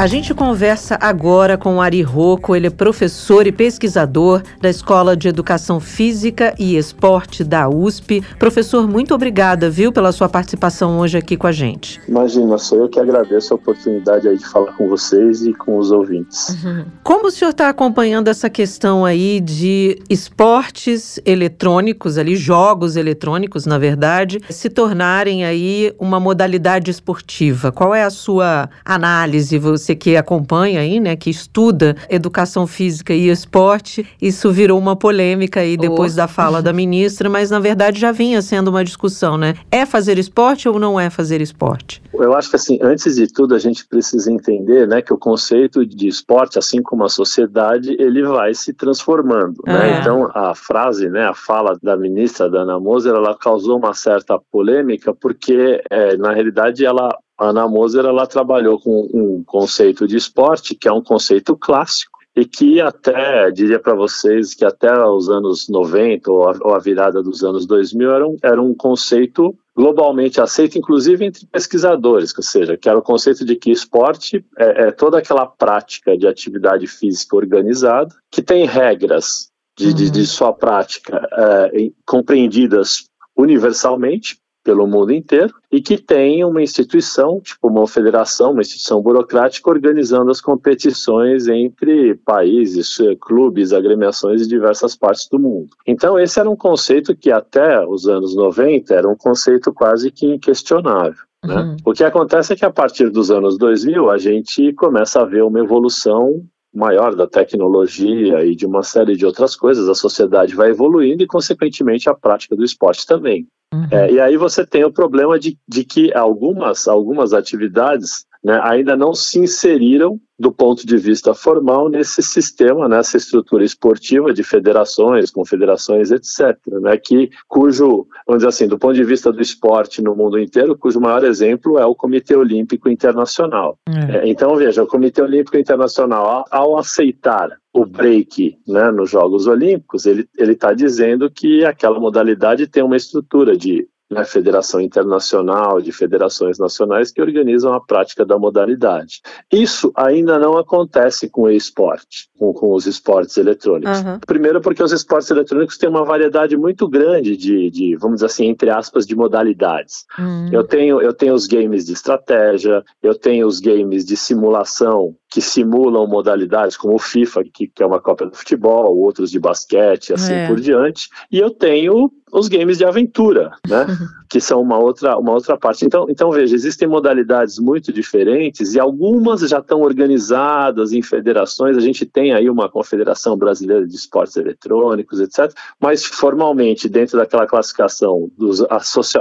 [SPEAKER 1] A gente conversa agora com o Ari Rocco, ele é professor e pesquisador da Escola de Educação Física e Esporte da USP. Professor, muito obrigada, viu, pela sua participação hoje aqui com a gente.
[SPEAKER 4] Imagina, sou eu que agradeço a oportunidade aí de falar com vocês e com os ouvintes.
[SPEAKER 1] Uhum. Como o senhor está acompanhando essa questão aí de esportes eletrônicos, ali, jogos eletrônicos, na verdade, se tornarem aí uma modalidade esportiva? Qual é a sua análise? Você você que acompanha aí, né, que estuda educação física e esporte, isso virou uma polêmica aí depois oh. da fala da ministra, mas na verdade já vinha sendo uma discussão, né? É fazer esporte ou não é fazer esporte?
[SPEAKER 4] Eu acho que assim, antes de tudo a gente precisa entender, né, que o conceito de esporte, assim como a sociedade, ele vai se transformando, né? É. Então a frase, né, a fala da ministra Dana Moser, ela causou uma certa polêmica porque é, na realidade ela a Ana Moser ela trabalhou com um conceito de esporte que é um conceito clássico e que até, diria para vocês, que até os anos 90 ou a, ou a, virada dos anos 2000 era um, era um conceito globalmente aceito, inclusive entre pesquisadores, ou seja, que era o conceito de que esporte é, é toda aquela prática de atividade física organizada que tem regras de, uhum. de, de sua prática é, compreendidas universalmente pelo mundo inteiro e que tem uma instituição, tipo uma federação, uma instituição burocrática organizando as competições entre países, clubes, agremiações de diversas partes do mundo. Então esse era um conceito que até os anos 90 era um conceito quase que inquestionável. Né? Uhum. O que acontece é que a partir dos anos 2000 a gente começa a ver uma evolução maior da tecnologia e de uma série de outras coisas, a sociedade vai evoluindo e, consequentemente, a prática do esporte também. Uhum. É, e aí você tem o problema de, de que algumas, algumas atividades né, ainda não se inseriram do ponto de vista formal nesse sistema, nessa estrutura esportiva de federações, confederações, etc., né, que, cujo, vamos dizer assim, do ponto de vista do esporte no mundo inteiro, cujo maior exemplo é o Comitê Olímpico Internacional. É. É, então, veja, o Comitê Olímpico Internacional, ao, ao aceitar o break né, nos Jogos Olímpicos, ele está dizendo que aquela modalidade tem uma estrutura de né, Federação Internacional de Federações Nacionais que organizam a prática da modalidade. Isso ainda não acontece com o esporte, com, com os esportes eletrônicos. Uhum. Primeiro porque os esportes eletrônicos têm uma variedade muito grande de, de vamos dizer assim, entre aspas, de modalidades. Uhum. Eu, tenho, eu tenho os games de estratégia, eu tenho os games de simulação que simulam modalidades como o FIFA, que, que é uma cópia do futebol, outros de basquete, assim é. por diante. E eu tenho os games de aventura, né? Que são uma outra, uma outra parte. Então, então, veja, existem modalidades muito diferentes e algumas já estão organizadas em federações. A gente tem aí uma Confederação Brasileira de Esportes Eletrônicos, etc. Mas formalmente, dentro daquela classificação dos,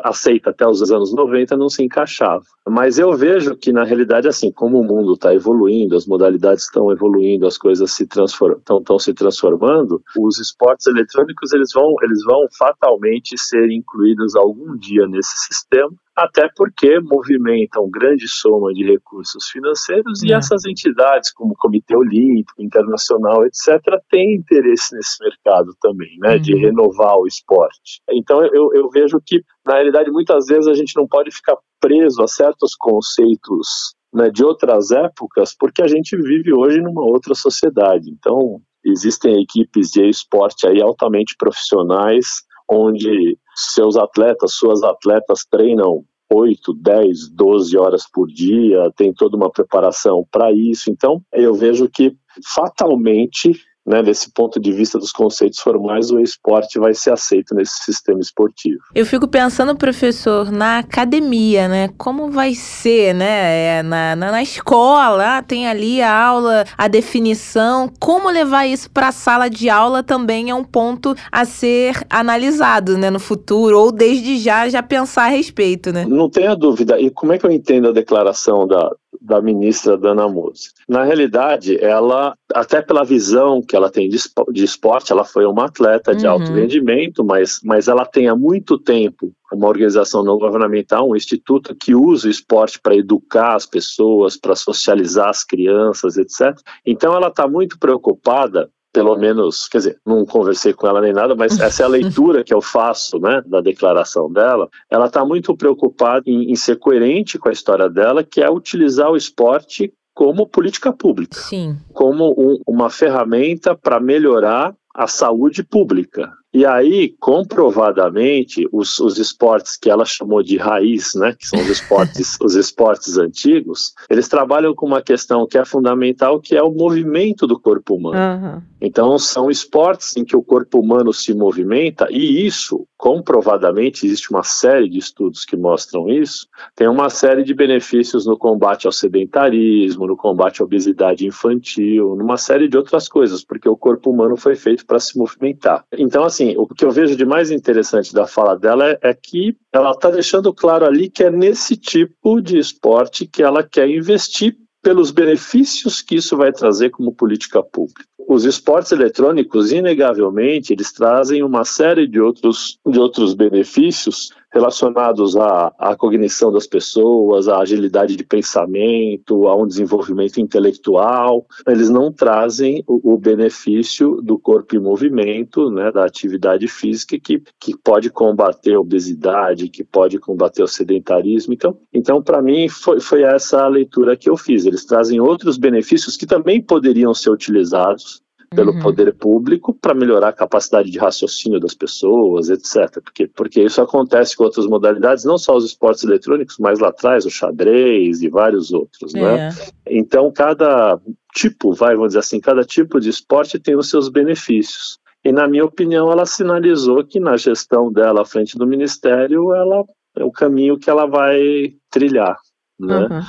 [SPEAKER 4] aceita até os anos 90, não se encaixava. Mas eu vejo que, na realidade, assim, como o mundo está evoluindo, as modalidades estão evoluindo, as coisas se estão se transformando, os esportes eletrônicos eles vão, eles vão fatalmente ser incluídos algum dia nesse sistema, até porque movimentam grande soma de recursos financeiros é. e essas entidades, como o Comitê Olímpico, Internacional, etc., têm interesse nesse mercado também, né, uhum. de renovar o esporte. Então eu, eu vejo que, na realidade, muitas vezes a gente não pode ficar preso a certos conceitos né, de outras épocas, porque a gente vive hoje numa outra sociedade. Então, existem equipes de esporte aí altamente profissionais, onde seus atletas, suas atletas treinam 8, 10, 12 horas por dia, tem toda uma preparação para isso. Então, eu vejo que fatalmente né, desse ponto de vista dos conceitos formais, o esporte vai ser aceito nesse sistema esportivo.
[SPEAKER 2] Eu fico pensando, professor, na academia, né? Como vai ser, né? É, na, na, na, escola, tem ali a aula, a definição. Como levar isso para a sala de aula também é um ponto a ser analisado, né, no futuro, ou desde já já pensar a respeito, né?
[SPEAKER 4] Não tenha dúvida. E como é que eu entendo a declaração da, da ministra Dana Mose. Na realidade, ela, até pela visão que ela tem de esporte, ela foi uma atleta de uhum. alto rendimento, mas, mas ela tem há muito tempo uma organização não governamental, um instituto que usa o esporte para educar as pessoas, para socializar as crianças, etc. Então, ela está muito preocupada pelo menos, quer dizer, não conversei com ela nem nada, mas essa é a leitura que eu faço, né, da declaração dela. Ela está muito preocupada em, em ser coerente com a história dela, que é utilizar o esporte como política pública.
[SPEAKER 2] Sim.
[SPEAKER 4] Como um, uma ferramenta para melhorar a saúde pública. E aí, comprovadamente, os, os esportes que ela chamou de raiz, né, que são os esportes, os esportes antigos, eles trabalham com uma questão que é fundamental, que é o movimento do corpo humano. Uhum. Então, são esportes em que o corpo humano se movimenta, e isso, comprovadamente, existe uma série de estudos que mostram isso, tem uma série de benefícios no combate ao sedentarismo, no combate à obesidade infantil, numa série de outras coisas, porque o corpo humano foi feito para se movimentar. Então, assim, assim, o que eu vejo de mais interessante da fala dela é, é que ela está deixando claro ali que é nesse tipo de esporte que ela quer investir pelos benefícios que isso vai trazer como política pública. Os esportes eletrônicos, inegavelmente, eles trazem uma série de outros, de outros benefícios relacionados à, à cognição das pessoas, à agilidade de pensamento, a um desenvolvimento intelectual. Eles não trazem o, o benefício do corpo em movimento, né, da atividade física que, que pode combater a obesidade, que pode combater o sedentarismo. Então, então para mim, foi, foi essa a leitura que eu fiz. Eles trazem outros benefícios que também poderiam ser utilizados pelo uhum. poder público para melhorar a capacidade de raciocínio das pessoas, etc. Porque, porque isso acontece com outras modalidades, não só os esportes eletrônicos, mas lá atrás o xadrez e vários outros, né? é. né? Então, cada tipo, vai, vamos dizer assim, cada tipo de esporte tem os seus benefícios. E, na minha opinião, ela sinalizou que na gestão dela à frente do Ministério, ela é o caminho que ela vai trilhar, né? Uhum.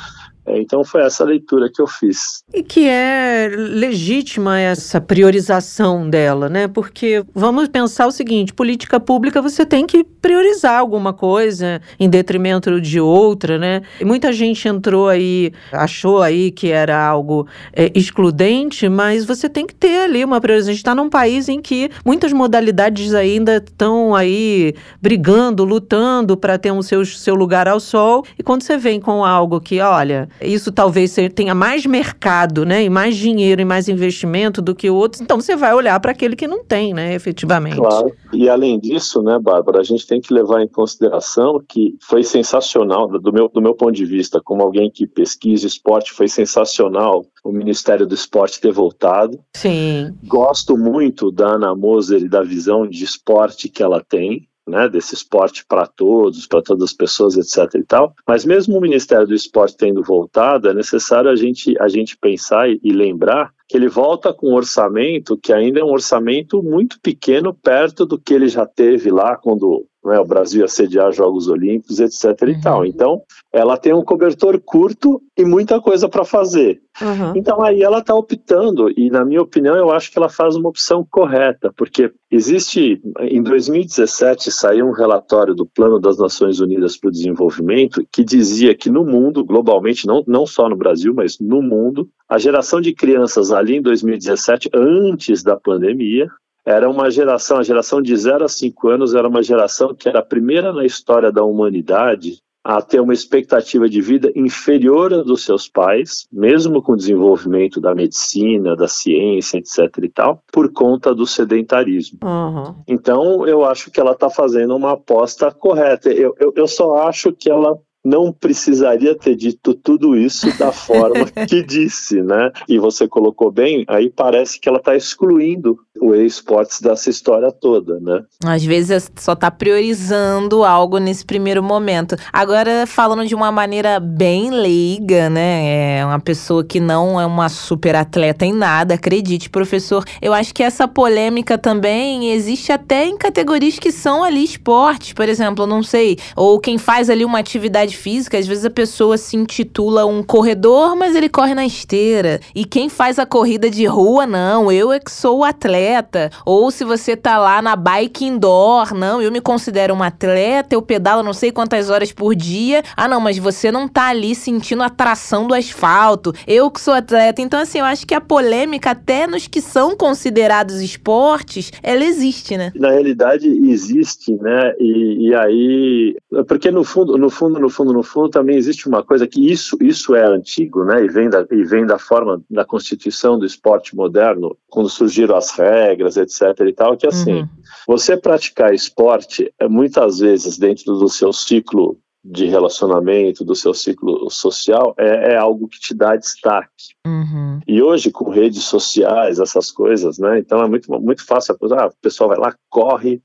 [SPEAKER 4] É, então foi essa leitura que eu fiz.
[SPEAKER 1] E que é legítima essa priorização dela, né? Porque vamos pensar o seguinte: política pública você tem que priorizar alguma coisa em detrimento de outra, né? E muita gente entrou aí, achou aí que era algo é, excludente, mas você tem que ter ali uma priorização. A gente está num país em que muitas modalidades ainda estão aí brigando, lutando para ter um seu, seu lugar ao sol. E quando você vem com algo que, olha, isso talvez tenha mais mercado, né, e mais dinheiro e mais investimento do que outros, então você vai olhar para aquele que não tem, né, efetivamente.
[SPEAKER 4] Claro. E além disso, né, Bárbara, a gente tem que levar em consideração que foi sensacional, do meu, do meu ponto de vista, como alguém que pesquisa esporte, foi sensacional o Ministério do Esporte ter voltado.
[SPEAKER 1] Sim.
[SPEAKER 4] Gosto muito da Ana Moser e da visão de esporte que ela tem né, desse esporte para todos, para todas as pessoas, etc. e tal. Mas mesmo o Ministério do Esporte tendo voltado, é necessário a gente, a gente pensar e, e lembrar que ele volta com um orçamento que ainda é um orçamento muito pequeno perto do que ele já teve lá quando né, o Brasil ia sediar Jogos Olímpicos, etc. Uhum. e tal. Então, ela tem um cobertor curto e muita coisa para fazer. Uhum. Então, aí ela está optando, e na minha opinião, eu acho que ela faz uma opção correta, porque existe, em 2017, saiu um relatório do Plano das Nações Unidas para o Desenvolvimento que dizia que no mundo, globalmente, não, não só no Brasil, mas no mundo, a geração de crianças ali em 2017, antes da pandemia, era uma geração, a geração de 0 a 5 anos era uma geração que era a primeira na história da humanidade a ter uma expectativa de vida inferior à dos seus pais, mesmo com o desenvolvimento da medicina, da ciência, etc. e tal, por conta do sedentarismo. Uhum. Então, eu acho que ela está fazendo uma aposta correta. Eu, eu, eu só acho que ela não precisaria ter dito tudo isso da forma que disse, né? E você colocou bem, aí parece que ela está excluindo o esportes dessa história toda, né?
[SPEAKER 2] Às vezes só está priorizando algo nesse primeiro momento. Agora, falando de uma maneira bem leiga, né? É uma pessoa que não é uma super atleta em nada, acredite, professor. Eu acho que essa polêmica também existe até em categorias que são ali esportes, por exemplo, não sei, ou quem faz ali uma atividade física, às vezes a pessoa se intitula um corredor, mas ele corre na esteira. E quem faz a corrida de rua, não, eu é que sou atleta atleta, ou se você tá lá na bike indoor, não, eu me considero um atleta, eu pedalo não sei quantas horas por dia. Ah, não, mas você não tá ali sentindo a atração do asfalto. Eu que sou atleta. Então, assim, eu acho que a polêmica, até nos que são considerados esportes, ela existe, né?
[SPEAKER 4] Na realidade, existe, né? E, e aí. Porque no fundo, no fundo, no fundo, no fundo, também existe uma coisa que isso, isso é antigo, né? E vem da, e vem da forma da constituição do esporte moderno, quando surgiram as regras regras, etc. e tal, que assim, uhum. você praticar esporte, é, muitas vezes dentro do seu ciclo de relacionamento, do seu ciclo social, é, é algo que te dá destaque. Uhum. E hoje, com redes sociais, essas coisas, né? Então é muito, muito fácil. Ah, o pessoal vai lá, corre.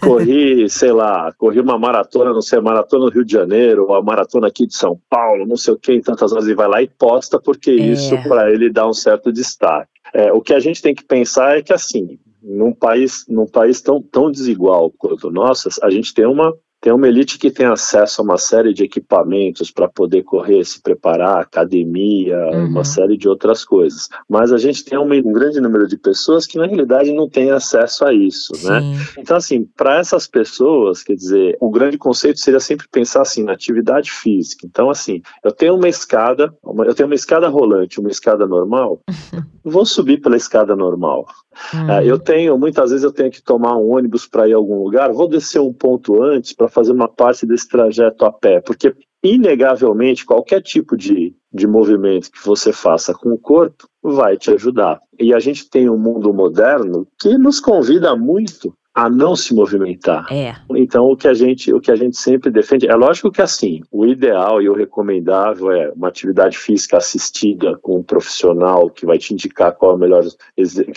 [SPEAKER 4] Corri, sei lá, corri uma maratona, não sei, maratona no Rio de Janeiro, ou a maratona aqui de São Paulo, não sei o que, em tantas horas, e vai lá e posta, porque é. isso para ele dá um certo destaque. É, o que a gente tem que pensar é que, assim, num país, num país tão, tão desigual quanto o nosso, a gente tem uma tem uma elite que tem acesso a uma série de equipamentos para poder correr, se preparar, academia, uhum. uma série de outras coisas. Mas a gente tem um, um, grande número de pessoas que na realidade não tem acesso a isso, né? Então assim, para essas pessoas, quer dizer, o grande conceito seria sempre pensar assim na atividade física. Então assim, eu tenho uma escada, uma, eu tenho uma escada rolante, uma escada normal, vou subir pela escada normal. Uhum. Uh, eu tenho, muitas vezes eu tenho que tomar um ônibus para ir a algum lugar, vou descer um ponto antes para fazer uma parte desse trajeto a pé, porque inegavelmente qualquer tipo de, de movimento que você faça com o corpo vai te ajudar. E a gente tem um mundo moderno que nos convida muito a não se movimentar. É. Então o que a gente o que a gente sempre defende é lógico que assim o ideal e o recomendável é uma atividade física assistida com um profissional que vai te indicar qual a melhor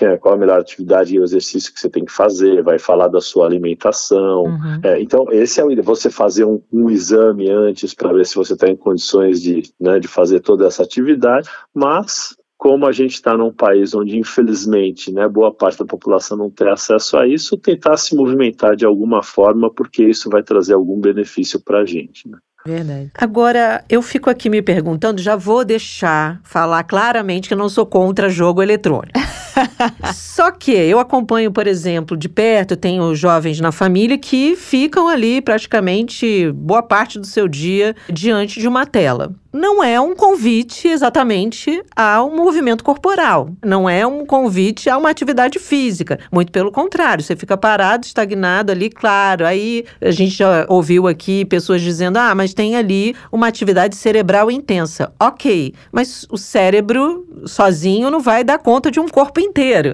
[SPEAKER 4] é, qual a melhor atividade e o exercício que você tem que fazer, vai falar da sua alimentação. Uhum. É, então esse é o ideal. Você fazer um, um exame antes para ver se você está em condições de né, de fazer toda essa atividade, mas como a gente está num país onde, infelizmente, né, boa parte da população não tem acesso a isso, tentar se movimentar de alguma forma, porque isso vai trazer algum benefício para a gente. Né?
[SPEAKER 1] Verdade. Agora, eu fico aqui me perguntando, já vou deixar falar claramente que eu não sou contra jogo eletrônico. Só que eu acompanho, por exemplo, de perto, tenho jovens na família que ficam ali praticamente boa parte do seu dia diante de uma tela não é um convite exatamente ao movimento corporal, não é um convite a uma atividade física. Muito pelo contrário, você fica parado, estagnado ali, claro. Aí a gente já ouviu aqui pessoas dizendo: ah, mas tem ali uma atividade cerebral intensa. Ok, mas o cérebro sozinho não vai dar conta de um corpo inteiro.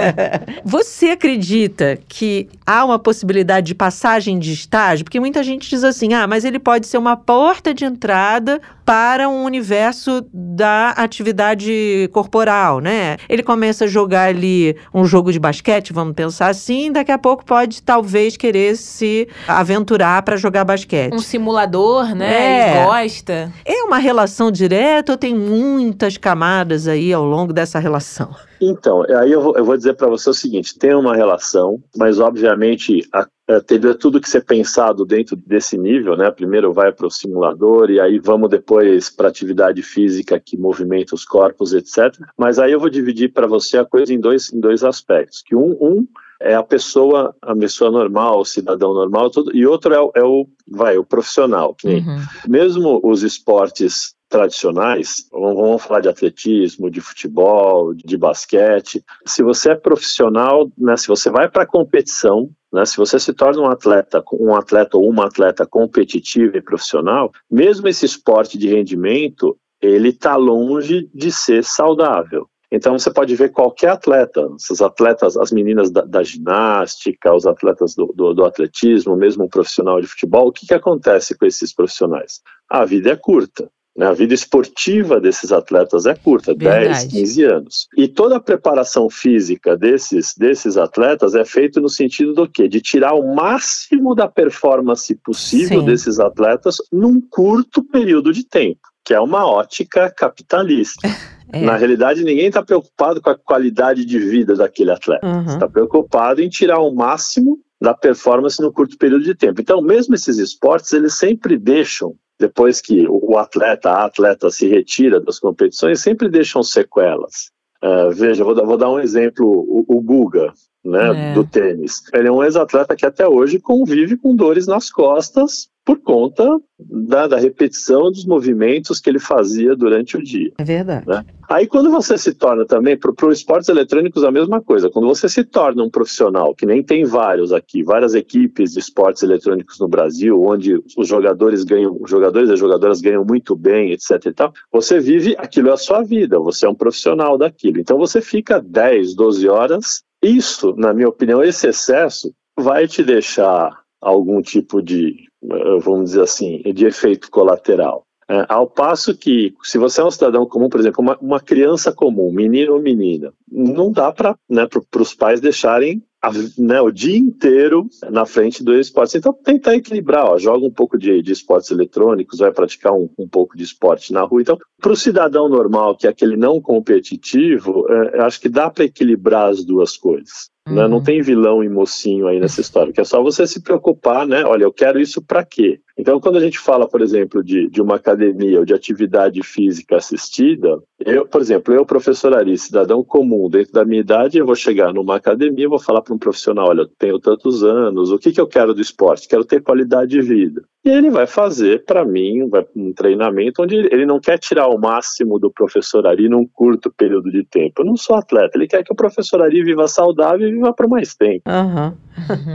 [SPEAKER 1] você acredita que há uma possibilidade de passagem de estágio? Porque muita gente diz assim: ah, mas ele pode ser uma porta de entrada para um universo da atividade corporal, né? Ele começa a jogar ali um jogo de basquete, vamos pensar assim, daqui a pouco pode talvez querer se aventurar para jogar basquete.
[SPEAKER 2] Um simulador, né? É. Ele gosta.
[SPEAKER 1] É uma relação direta ou tem muitas camadas aí ao longo dessa relação?
[SPEAKER 4] Então, aí eu vou, eu vou dizer para você o seguinte: tem uma relação, mas obviamente a, a, teve tudo que ser pensado dentro desse nível, né? Primeiro vai para o simulador e aí vamos depois para atividade física que movimenta os corpos, etc. Mas aí eu vou dividir para você a coisa em dois, em dois aspectos. Que um, um é a pessoa, a pessoa normal, o cidadão normal, tudo, e outro é, o, é o vai, o profissional. Uhum. Mesmo os esportes tradicionais, vamos falar de atletismo, de futebol, de basquete. Se você é profissional, né, se você vai para competição, né, se você se torna um atleta, um atleta ou uma atleta competitiva e profissional, mesmo esse esporte de rendimento, ele está longe de ser saudável. Então você pode ver qualquer atleta, esses atletas, as meninas da, da ginástica, os atletas do, do, do, atletismo, mesmo um profissional de futebol, o que, que acontece com esses profissionais? A vida é curta. Né? A vida esportiva desses atletas é curta, Verdade. 10, 15 anos. E toda a preparação física desses, desses atletas é feita no sentido do quê? De tirar o máximo da performance possível Sim. desses atletas num curto período de tempo, que é uma ótica capitalista. É. Na realidade, ninguém está preocupado com a qualidade de vida daquele atleta. Está uhum. preocupado em tirar o máximo da performance no curto período de tempo. Então, mesmo esses esportes, eles sempre deixam, depois que o atleta, a atleta se retira das competições, sempre deixam sequelas. Uh, veja, vou dar, vou dar, um exemplo, o, o Guga, né, é. do tênis. Ele é um ex-atleta que até hoje convive com dores nas costas por conta da, da, repetição dos movimentos que ele fazia durante o dia.
[SPEAKER 1] É verdade.
[SPEAKER 4] Né? Aí quando você se torna também, para os esportes eletrônicos a mesma coisa, quando você se torna um profissional, que nem tem vários aqui, várias equipes de esportes eletrônicos no Brasil, onde os jogadores ganham, os jogadores e as jogadoras ganham muito bem, etc e tal, você vive, aquilo é a sua vida, você é um profissional daquilo. Então você fica 10, 12 horas, isso, na minha opinião, esse excesso vai te deixar algum tipo de eh, vamos dizer assim, de efeito colateral. É, ao passo que, se você é um cidadão comum, por exemplo, uma, uma criança comum, menino ou menina, não dá para né, os pais deixarem a, né, o dia inteiro na frente do esporte. Então, tentar equilibrar, ó, joga um pouco de, de esportes eletrônicos, vai praticar um, um, pouco de esporte na rua. Então, para o cidadão normal, que é aquele não competitivo, é, acho que dá para equilibrar as duas coisas. Uhum. Né? Não uhum. tem vilão e mocinho aí nessa história, que é só você se preocupar, né? Olha, eu quero isso para quê? Então, quando a gente fala, por exemplo, de, de uma academia ou de atividade física assistida, eu, por exemplo, eu, professor Ari, cidadão comum, dentro da minha idade, eu vou chegar numa academia e vou falar para um profissional, olha, eu tenho tantos anos, o que, que eu quero do esporte? Quero ter qualidade de vida. E ele vai fazer, para mim, um treinamento onde ele não quer tirar o máximo do professor Ari num curto período de tempo. Eu não sou atleta, ele quer que o professor Ari viva saudável e viva por mais tempo.
[SPEAKER 1] Uhum.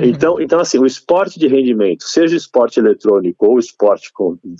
[SPEAKER 4] então, então, assim, o esporte de rendimento, seja esporte eletrônico ou esporte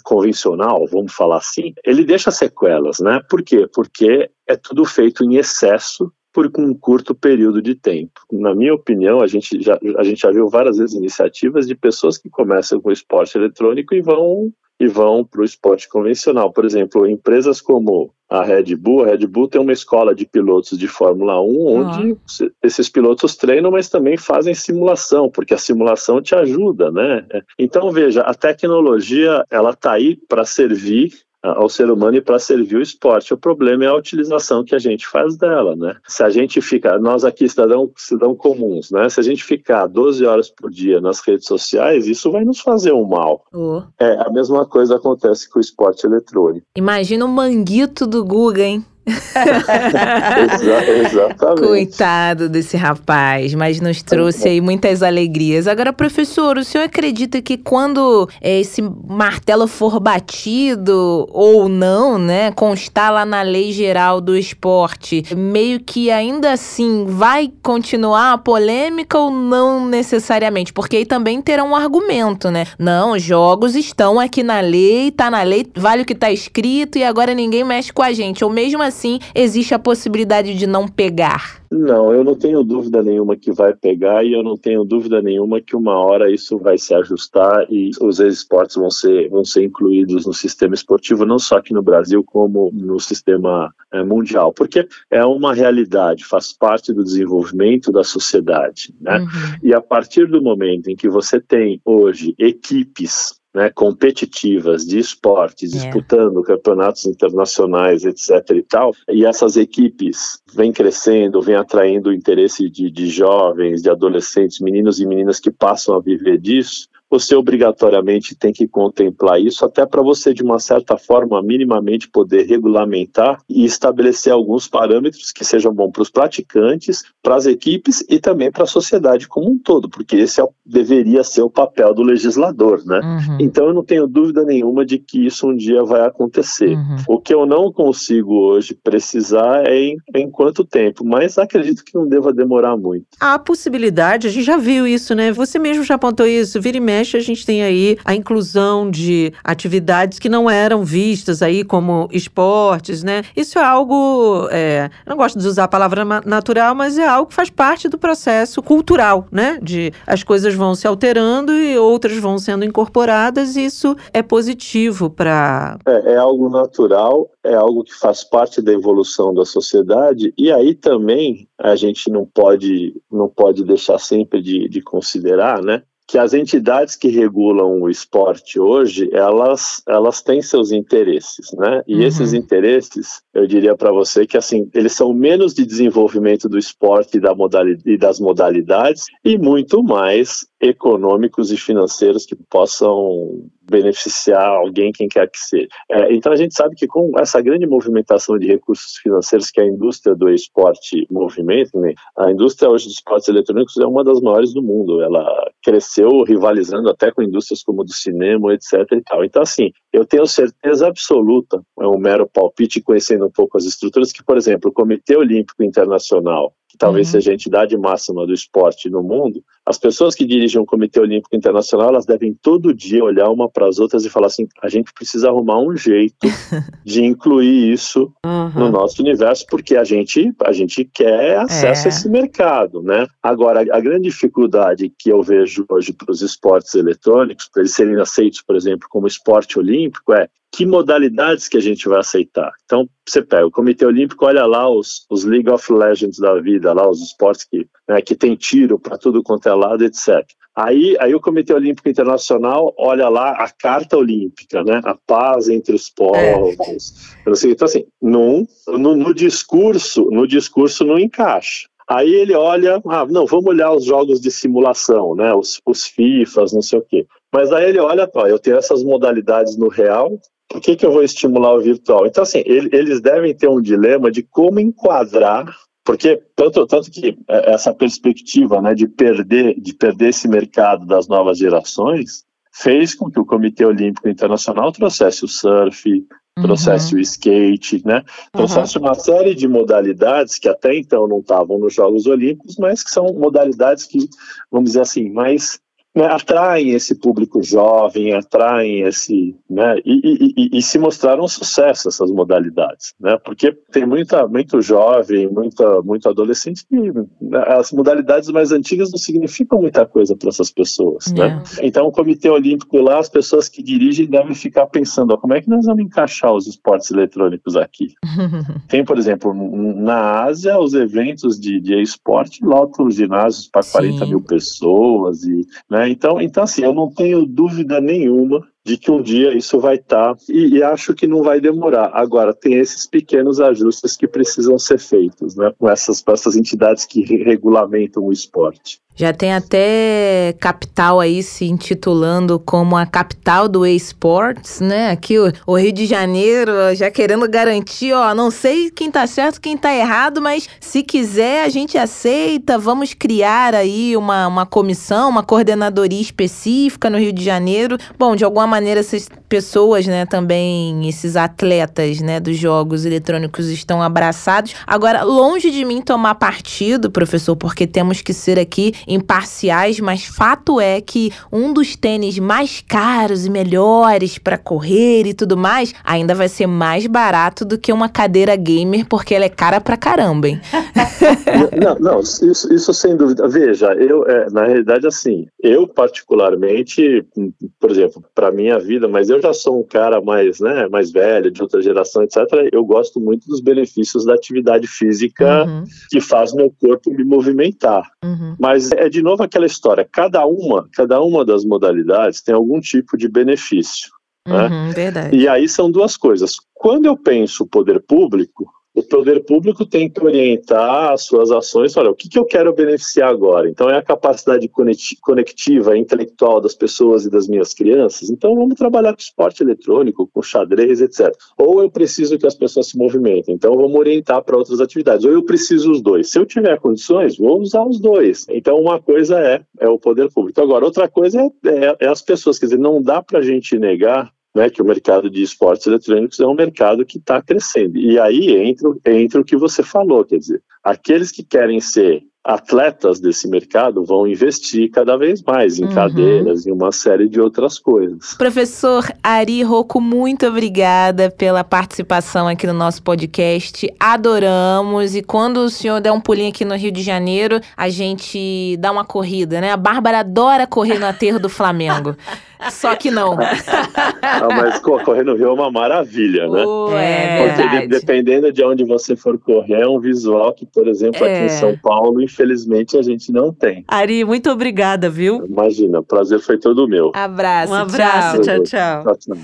[SPEAKER 4] convencional, vamos falar assim, ele deixa sequelas, né? Por quê? Porque é tudo feito em excesso por um curto período de tempo. Na minha opinião, a gente já, a gente já viu várias vezes iniciativas de pessoas que começam com esporte eletrônico e vão e vão para o esporte convencional. Por exemplo, empresas como a Red Bull, a Red Bull tem uma escola de pilotos de Fórmula 1 onde esses pilotos treinam, mas também fazem simulação, porque a simulação te ajuda, né? Então veja, a tecnologia ela está aí para servir ao ser humano e para servir o esporte. O problema é a utilização que a gente faz dela, né? Se a gente fica, nós aqui cidadão, cidadão comuns, né? Se a gente ficar 12 horas por dia nas redes sociais, isso vai nos fazer um mal.
[SPEAKER 2] Oh.
[SPEAKER 4] É, a mesma coisa acontece com o esporte eletrônico.
[SPEAKER 2] Imagina o manguito do Guga, hein?
[SPEAKER 4] Exa exatamente.
[SPEAKER 2] Coitado desse rapaz, mas nos trouxe aí muitas alegrias. Agora, professor, o senhor acredita que quando é, esse martelo for batido ou não, né, constar lá na lei geral do esporte, meio que ainda assim vai continuar a polêmica ou não necessariamente? Porque aí também terá um argumento, né? Não, jogos estão aqui na lei, tá na lei, vale o que tá escrito e agora ninguém mexe com a gente. Ou mesmo assim, existe a possibilidade de não pegar?
[SPEAKER 4] Não, eu não tenho dúvida nenhuma que vai pegar e eu não tenho dúvida nenhuma que uma hora isso vai se ajustar e os esportes vão ser, vão ser incluídos no sistema esportivo, não só aqui no Brasil, como no sistema é, mundial, porque é uma realidade, faz parte do desenvolvimento da sociedade. Né? Uhum. E a partir do momento em que você tem hoje equipes né, competitivas de esporte, é. disputando campeonatos internacionais, etc. e tal, e essas equipes vêm crescendo, vêm atraindo o interesse de, de jovens, de adolescentes, meninos e meninas que passam a viver disso, você obrigatoriamente tem que contemplar isso, até para você, de uma certa forma, minimamente poder regulamentar e estabelecer alguns parâmetros que sejam bons para os praticantes, para as equipes e também para a sociedade como um todo, porque esse é, deveria ser o papel do legislador, né? Uhum. Então eu não tenho dúvida nenhuma de que isso um dia vai acontecer. Uhum. O que eu não consigo hoje precisar é em, em quanto tempo, mas acredito que não deva demorar muito.
[SPEAKER 1] A possibilidade, a gente já viu isso, né? Você mesmo já apontou isso, vira e mexe a gente tem aí a inclusão de atividades que não eram vistas aí como esportes, né? Isso é algo, é, não gosto de usar a palavra natural, mas é algo que faz parte do processo cultural, né? De as coisas vão se alterando e outras vão sendo incorporadas, e isso é positivo para.
[SPEAKER 4] É, é algo natural, é algo que faz parte da evolução da sociedade, e aí também a gente não pode, não pode deixar sempre de, de considerar, né? Que as entidades que regulam o esporte hoje, elas, elas têm seus interesses, né? E uhum. esses interesses, eu diria para você que assim, eles são menos de desenvolvimento do esporte e, da modalidade, e das modalidades e muito mais econômicos e financeiros que possam beneficiar alguém, quem quer que seja. É, então a gente sabe que com essa grande movimentação de recursos financeiros que a indústria do esporte movimenta, né, a indústria hoje dos esportes eletrônicos é uma das maiores do mundo. Ela cresceu rivalizando até com indústrias como do cinema, etc. E tal. Então assim, eu tenho certeza absoluta, é um mero palpite conhecendo um pouco as estruturas, que por exemplo o Comitê Olímpico Internacional talvez uhum. seja a entidade máxima do esporte no mundo, as pessoas que dirigem o Comitê Olímpico Internacional, elas devem todo dia olhar uma para as outras e falar assim: a gente precisa arrumar um jeito de incluir isso uhum. no nosso universo, porque a gente, a gente quer acesso é. a esse mercado, né? Agora, a grande dificuldade que eu vejo hoje para os esportes eletrônicos, para eles serem aceitos, por exemplo, como esporte olímpico, é que modalidades que a gente vai aceitar. Então, você pega o Comitê Olímpico, olha lá os, os League of Legends da vida, lá os esportes que, né, que tem tiro para tudo quanto é lado, etc. Aí, aí o Comitê Olímpico Internacional olha lá a Carta Olímpica, né, a paz entre os povos. É. Então, assim, num, no, no discurso, no discurso não encaixa. Aí ele olha, ah, não, vamos olhar os jogos de simulação, né, os, os FIFAs, não sei o quê. Mas aí ele olha, ó, eu tenho essas modalidades no real, por que, que eu vou estimular o virtual? Então, assim, ele, eles devem ter um dilema de como enquadrar, porque tanto, tanto que é, essa perspectiva né, de, perder, de perder esse mercado das novas gerações fez com que o Comitê Olímpico Internacional trouxesse o surf, uhum. trouxesse o skate, né? Trouxesse uhum. uma série de modalidades que até então não estavam nos Jogos Olímpicos, mas que são modalidades que, vamos dizer assim, mais né, atraem esse público jovem, atraem esse, né, e, e, e, se mostraram um sucesso essas modalidades, né, porque tem muita, muito jovem, muita, muito adolescente que né, as modalidades mais antigas não significam muita coisa para essas pessoas, né. É. Então o Comitê Olímpico lá, as pessoas que dirigem devem ficar pensando, ó, como é que nós vamos encaixar os esportes eletrônicos aqui? tem, por exemplo, na Ásia, os eventos de, de esporte lotam os ginásios para 40 mil pessoas e, né? Então, então, assim, eu não tenho dúvida nenhuma de que um dia isso vai estar tá, e, e, acho que não vai demorar. Agora, tem esses pequenos ajustes que precisam ser feitos né, com, essas, com essas entidades que regulamentam o esporte.
[SPEAKER 2] Já tem até capital aí se intitulando como a capital do esportes, né? Aqui o, o, Rio de Janeiro já querendo garantir, ó, não sei quem tá certo, quem tá errado, mas se quiser a gente aceita, vamos criar aí uma, uma comissão, uma coordenadoria específica no Rio de Janeiro. Bom, de alguma maneira essas pessoas, né, também esses atletas, né, dos jogos eletrônicos estão abraçados. Agora, longe de mim tomar partido, professor, porque temos que ser aqui imparciais, mas fato é que um dos tênis mais caros e melhores para correr e tudo mais ainda vai ser mais barato do que uma cadeira gamer, porque ela é cara pra caramba, hein?
[SPEAKER 4] não, não, isso, isso sem dúvida. Veja, eu, é, na realidade, assim, eu particularmente, por exemplo, para minha vida, mas eu já sou um cara mais, né, mais velho, de outra geração, etc. Eu gosto muito dos benefícios da atividade física uhum. que faz meu corpo me movimentar. Uhum. Mas é de novo aquela história. Cada uma, cada uma das modalidades tem algum tipo de benefício. Né? Uhum, né? E aí são duas coisas. Quando eu penso poder público, o poder público tem que orientar as suas ações. Olha, o que, que eu quero beneficiar agora? Então, é a capacidade conectiva, intelectual das pessoas e das minhas crianças. Então, vamos trabalhar com esporte eletrônico, com xadrez, etc. Ou eu preciso que as pessoas se movimentem. Então, vamos orientar para outras atividades. Ou eu preciso os dois. Se eu tiver condições, vou usar os dois. Então, uma coisa é, é o poder público. Agora, outra coisa é, é, é as pessoas. Quer dizer, não dá para a gente negar né, que o mercado de esportes eletrônicos é um mercado que está crescendo. E aí entra, entra o que você falou, quer dizer, aqueles que querem ser atletas desse mercado vão investir cada vez mais em uhum. cadeiras e uma série de outras coisas.
[SPEAKER 2] Professor Ari Rocco, muito obrigada pela participação aqui no nosso podcast. Adoramos. E quando o senhor der um pulinho aqui no Rio de Janeiro, a gente dá uma corrida, né? A Bárbara adora correr no aterro do Flamengo. Só que não.
[SPEAKER 4] Ah, mas correr no Rio é uma maravilha, né?
[SPEAKER 2] Uh, é Porque
[SPEAKER 4] dependendo de onde você for correr, é um visual que, por exemplo, é. aqui em é. São Paulo, infelizmente, a gente não tem.
[SPEAKER 1] Ari, muito obrigada, viu?
[SPEAKER 4] Imagina, o prazer foi todo meu.
[SPEAKER 2] Abraço.
[SPEAKER 1] Um abraço, tchau, tchau. tchau, tchau.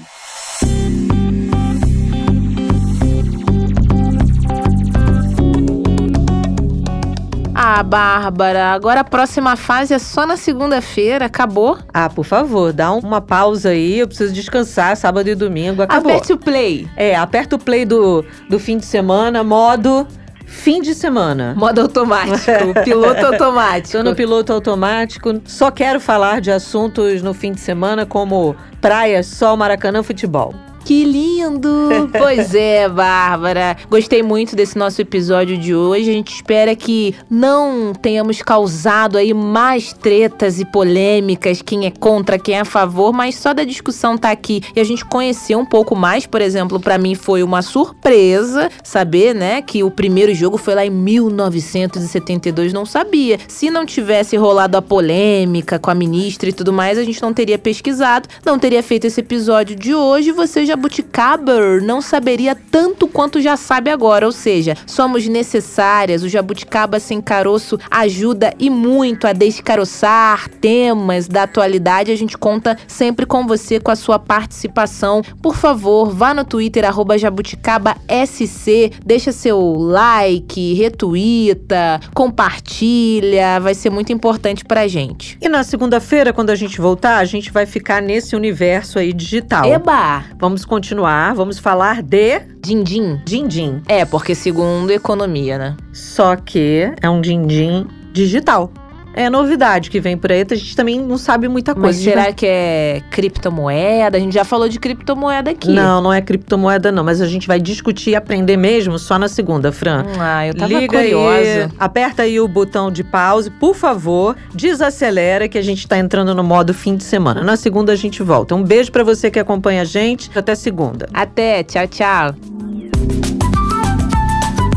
[SPEAKER 2] Ah, Bárbara, agora a próxima fase é só na segunda-feira, acabou?
[SPEAKER 1] Ah, por favor, dá uma pausa aí, eu preciso descansar, sábado e domingo, acabou.
[SPEAKER 2] Aperte o play.
[SPEAKER 1] É, aperta o play do, do fim de semana, modo fim de semana.
[SPEAKER 2] Modo automático, piloto automático.
[SPEAKER 1] Tô no piloto automático. Só quero falar de assuntos no fim de semana como praia, sol, maracanã, futebol.
[SPEAKER 2] Que lindo! pois é, Bárbara. Gostei muito desse nosso episódio de hoje. A gente espera que não tenhamos causado aí mais tretas e polêmicas, quem é contra, quem é a favor, mas só da discussão tá aqui e a gente conhecer um pouco mais, por exemplo, para mim foi uma surpresa saber, né, que o primeiro jogo foi lá em 1972, não sabia. Se não tivesse rolado a polêmica com a ministra e tudo mais, a gente não teria pesquisado, não teria feito esse episódio de hoje, você jabuticaber não saberia tanto quanto já sabe agora, ou seja, somos necessárias, o jabuticaba sem caroço ajuda e muito a descaroçar temas da atualidade, a gente conta sempre com você, com a sua participação. Por favor, vá no Twitter, arroba jabuticabasc, deixa seu like, retuita, compartilha, vai ser muito importante pra gente.
[SPEAKER 1] E na segunda-feira, quando a gente voltar, a gente vai ficar nesse universo aí digital.
[SPEAKER 2] Eba!
[SPEAKER 1] Vamos continuar, vamos falar de
[SPEAKER 2] Din-din.
[SPEAKER 1] din-din.
[SPEAKER 2] É, porque segundo economia, né?
[SPEAKER 1] Só que é um din-din digital. É novidade que vem por aí, a gente também não sabe muita coisa.
[SPEAKER 2] Mas será que é criptomoeda? A gente já falou de criptomoeda aqui.
[SPEAKER 1] Não, não é criptomoeda não, mas a gente vai discutir e aprender mesmo só na segunda, Fran.
[SPEAKER 2] Hum, ah, eu tava
[SPEAKER 1] Liga
[SPEAKER 2] curiosa.
[SPEAKER 1] aí, aperta aí o botão de pause, por favor, desacelera que a gente tá entrando no modo fim de semana. Na segunda a gente volta. Um beijo pra você que acompanha a gente. Até segunda.
[SPEAKER 2] Até, tchau, tchau.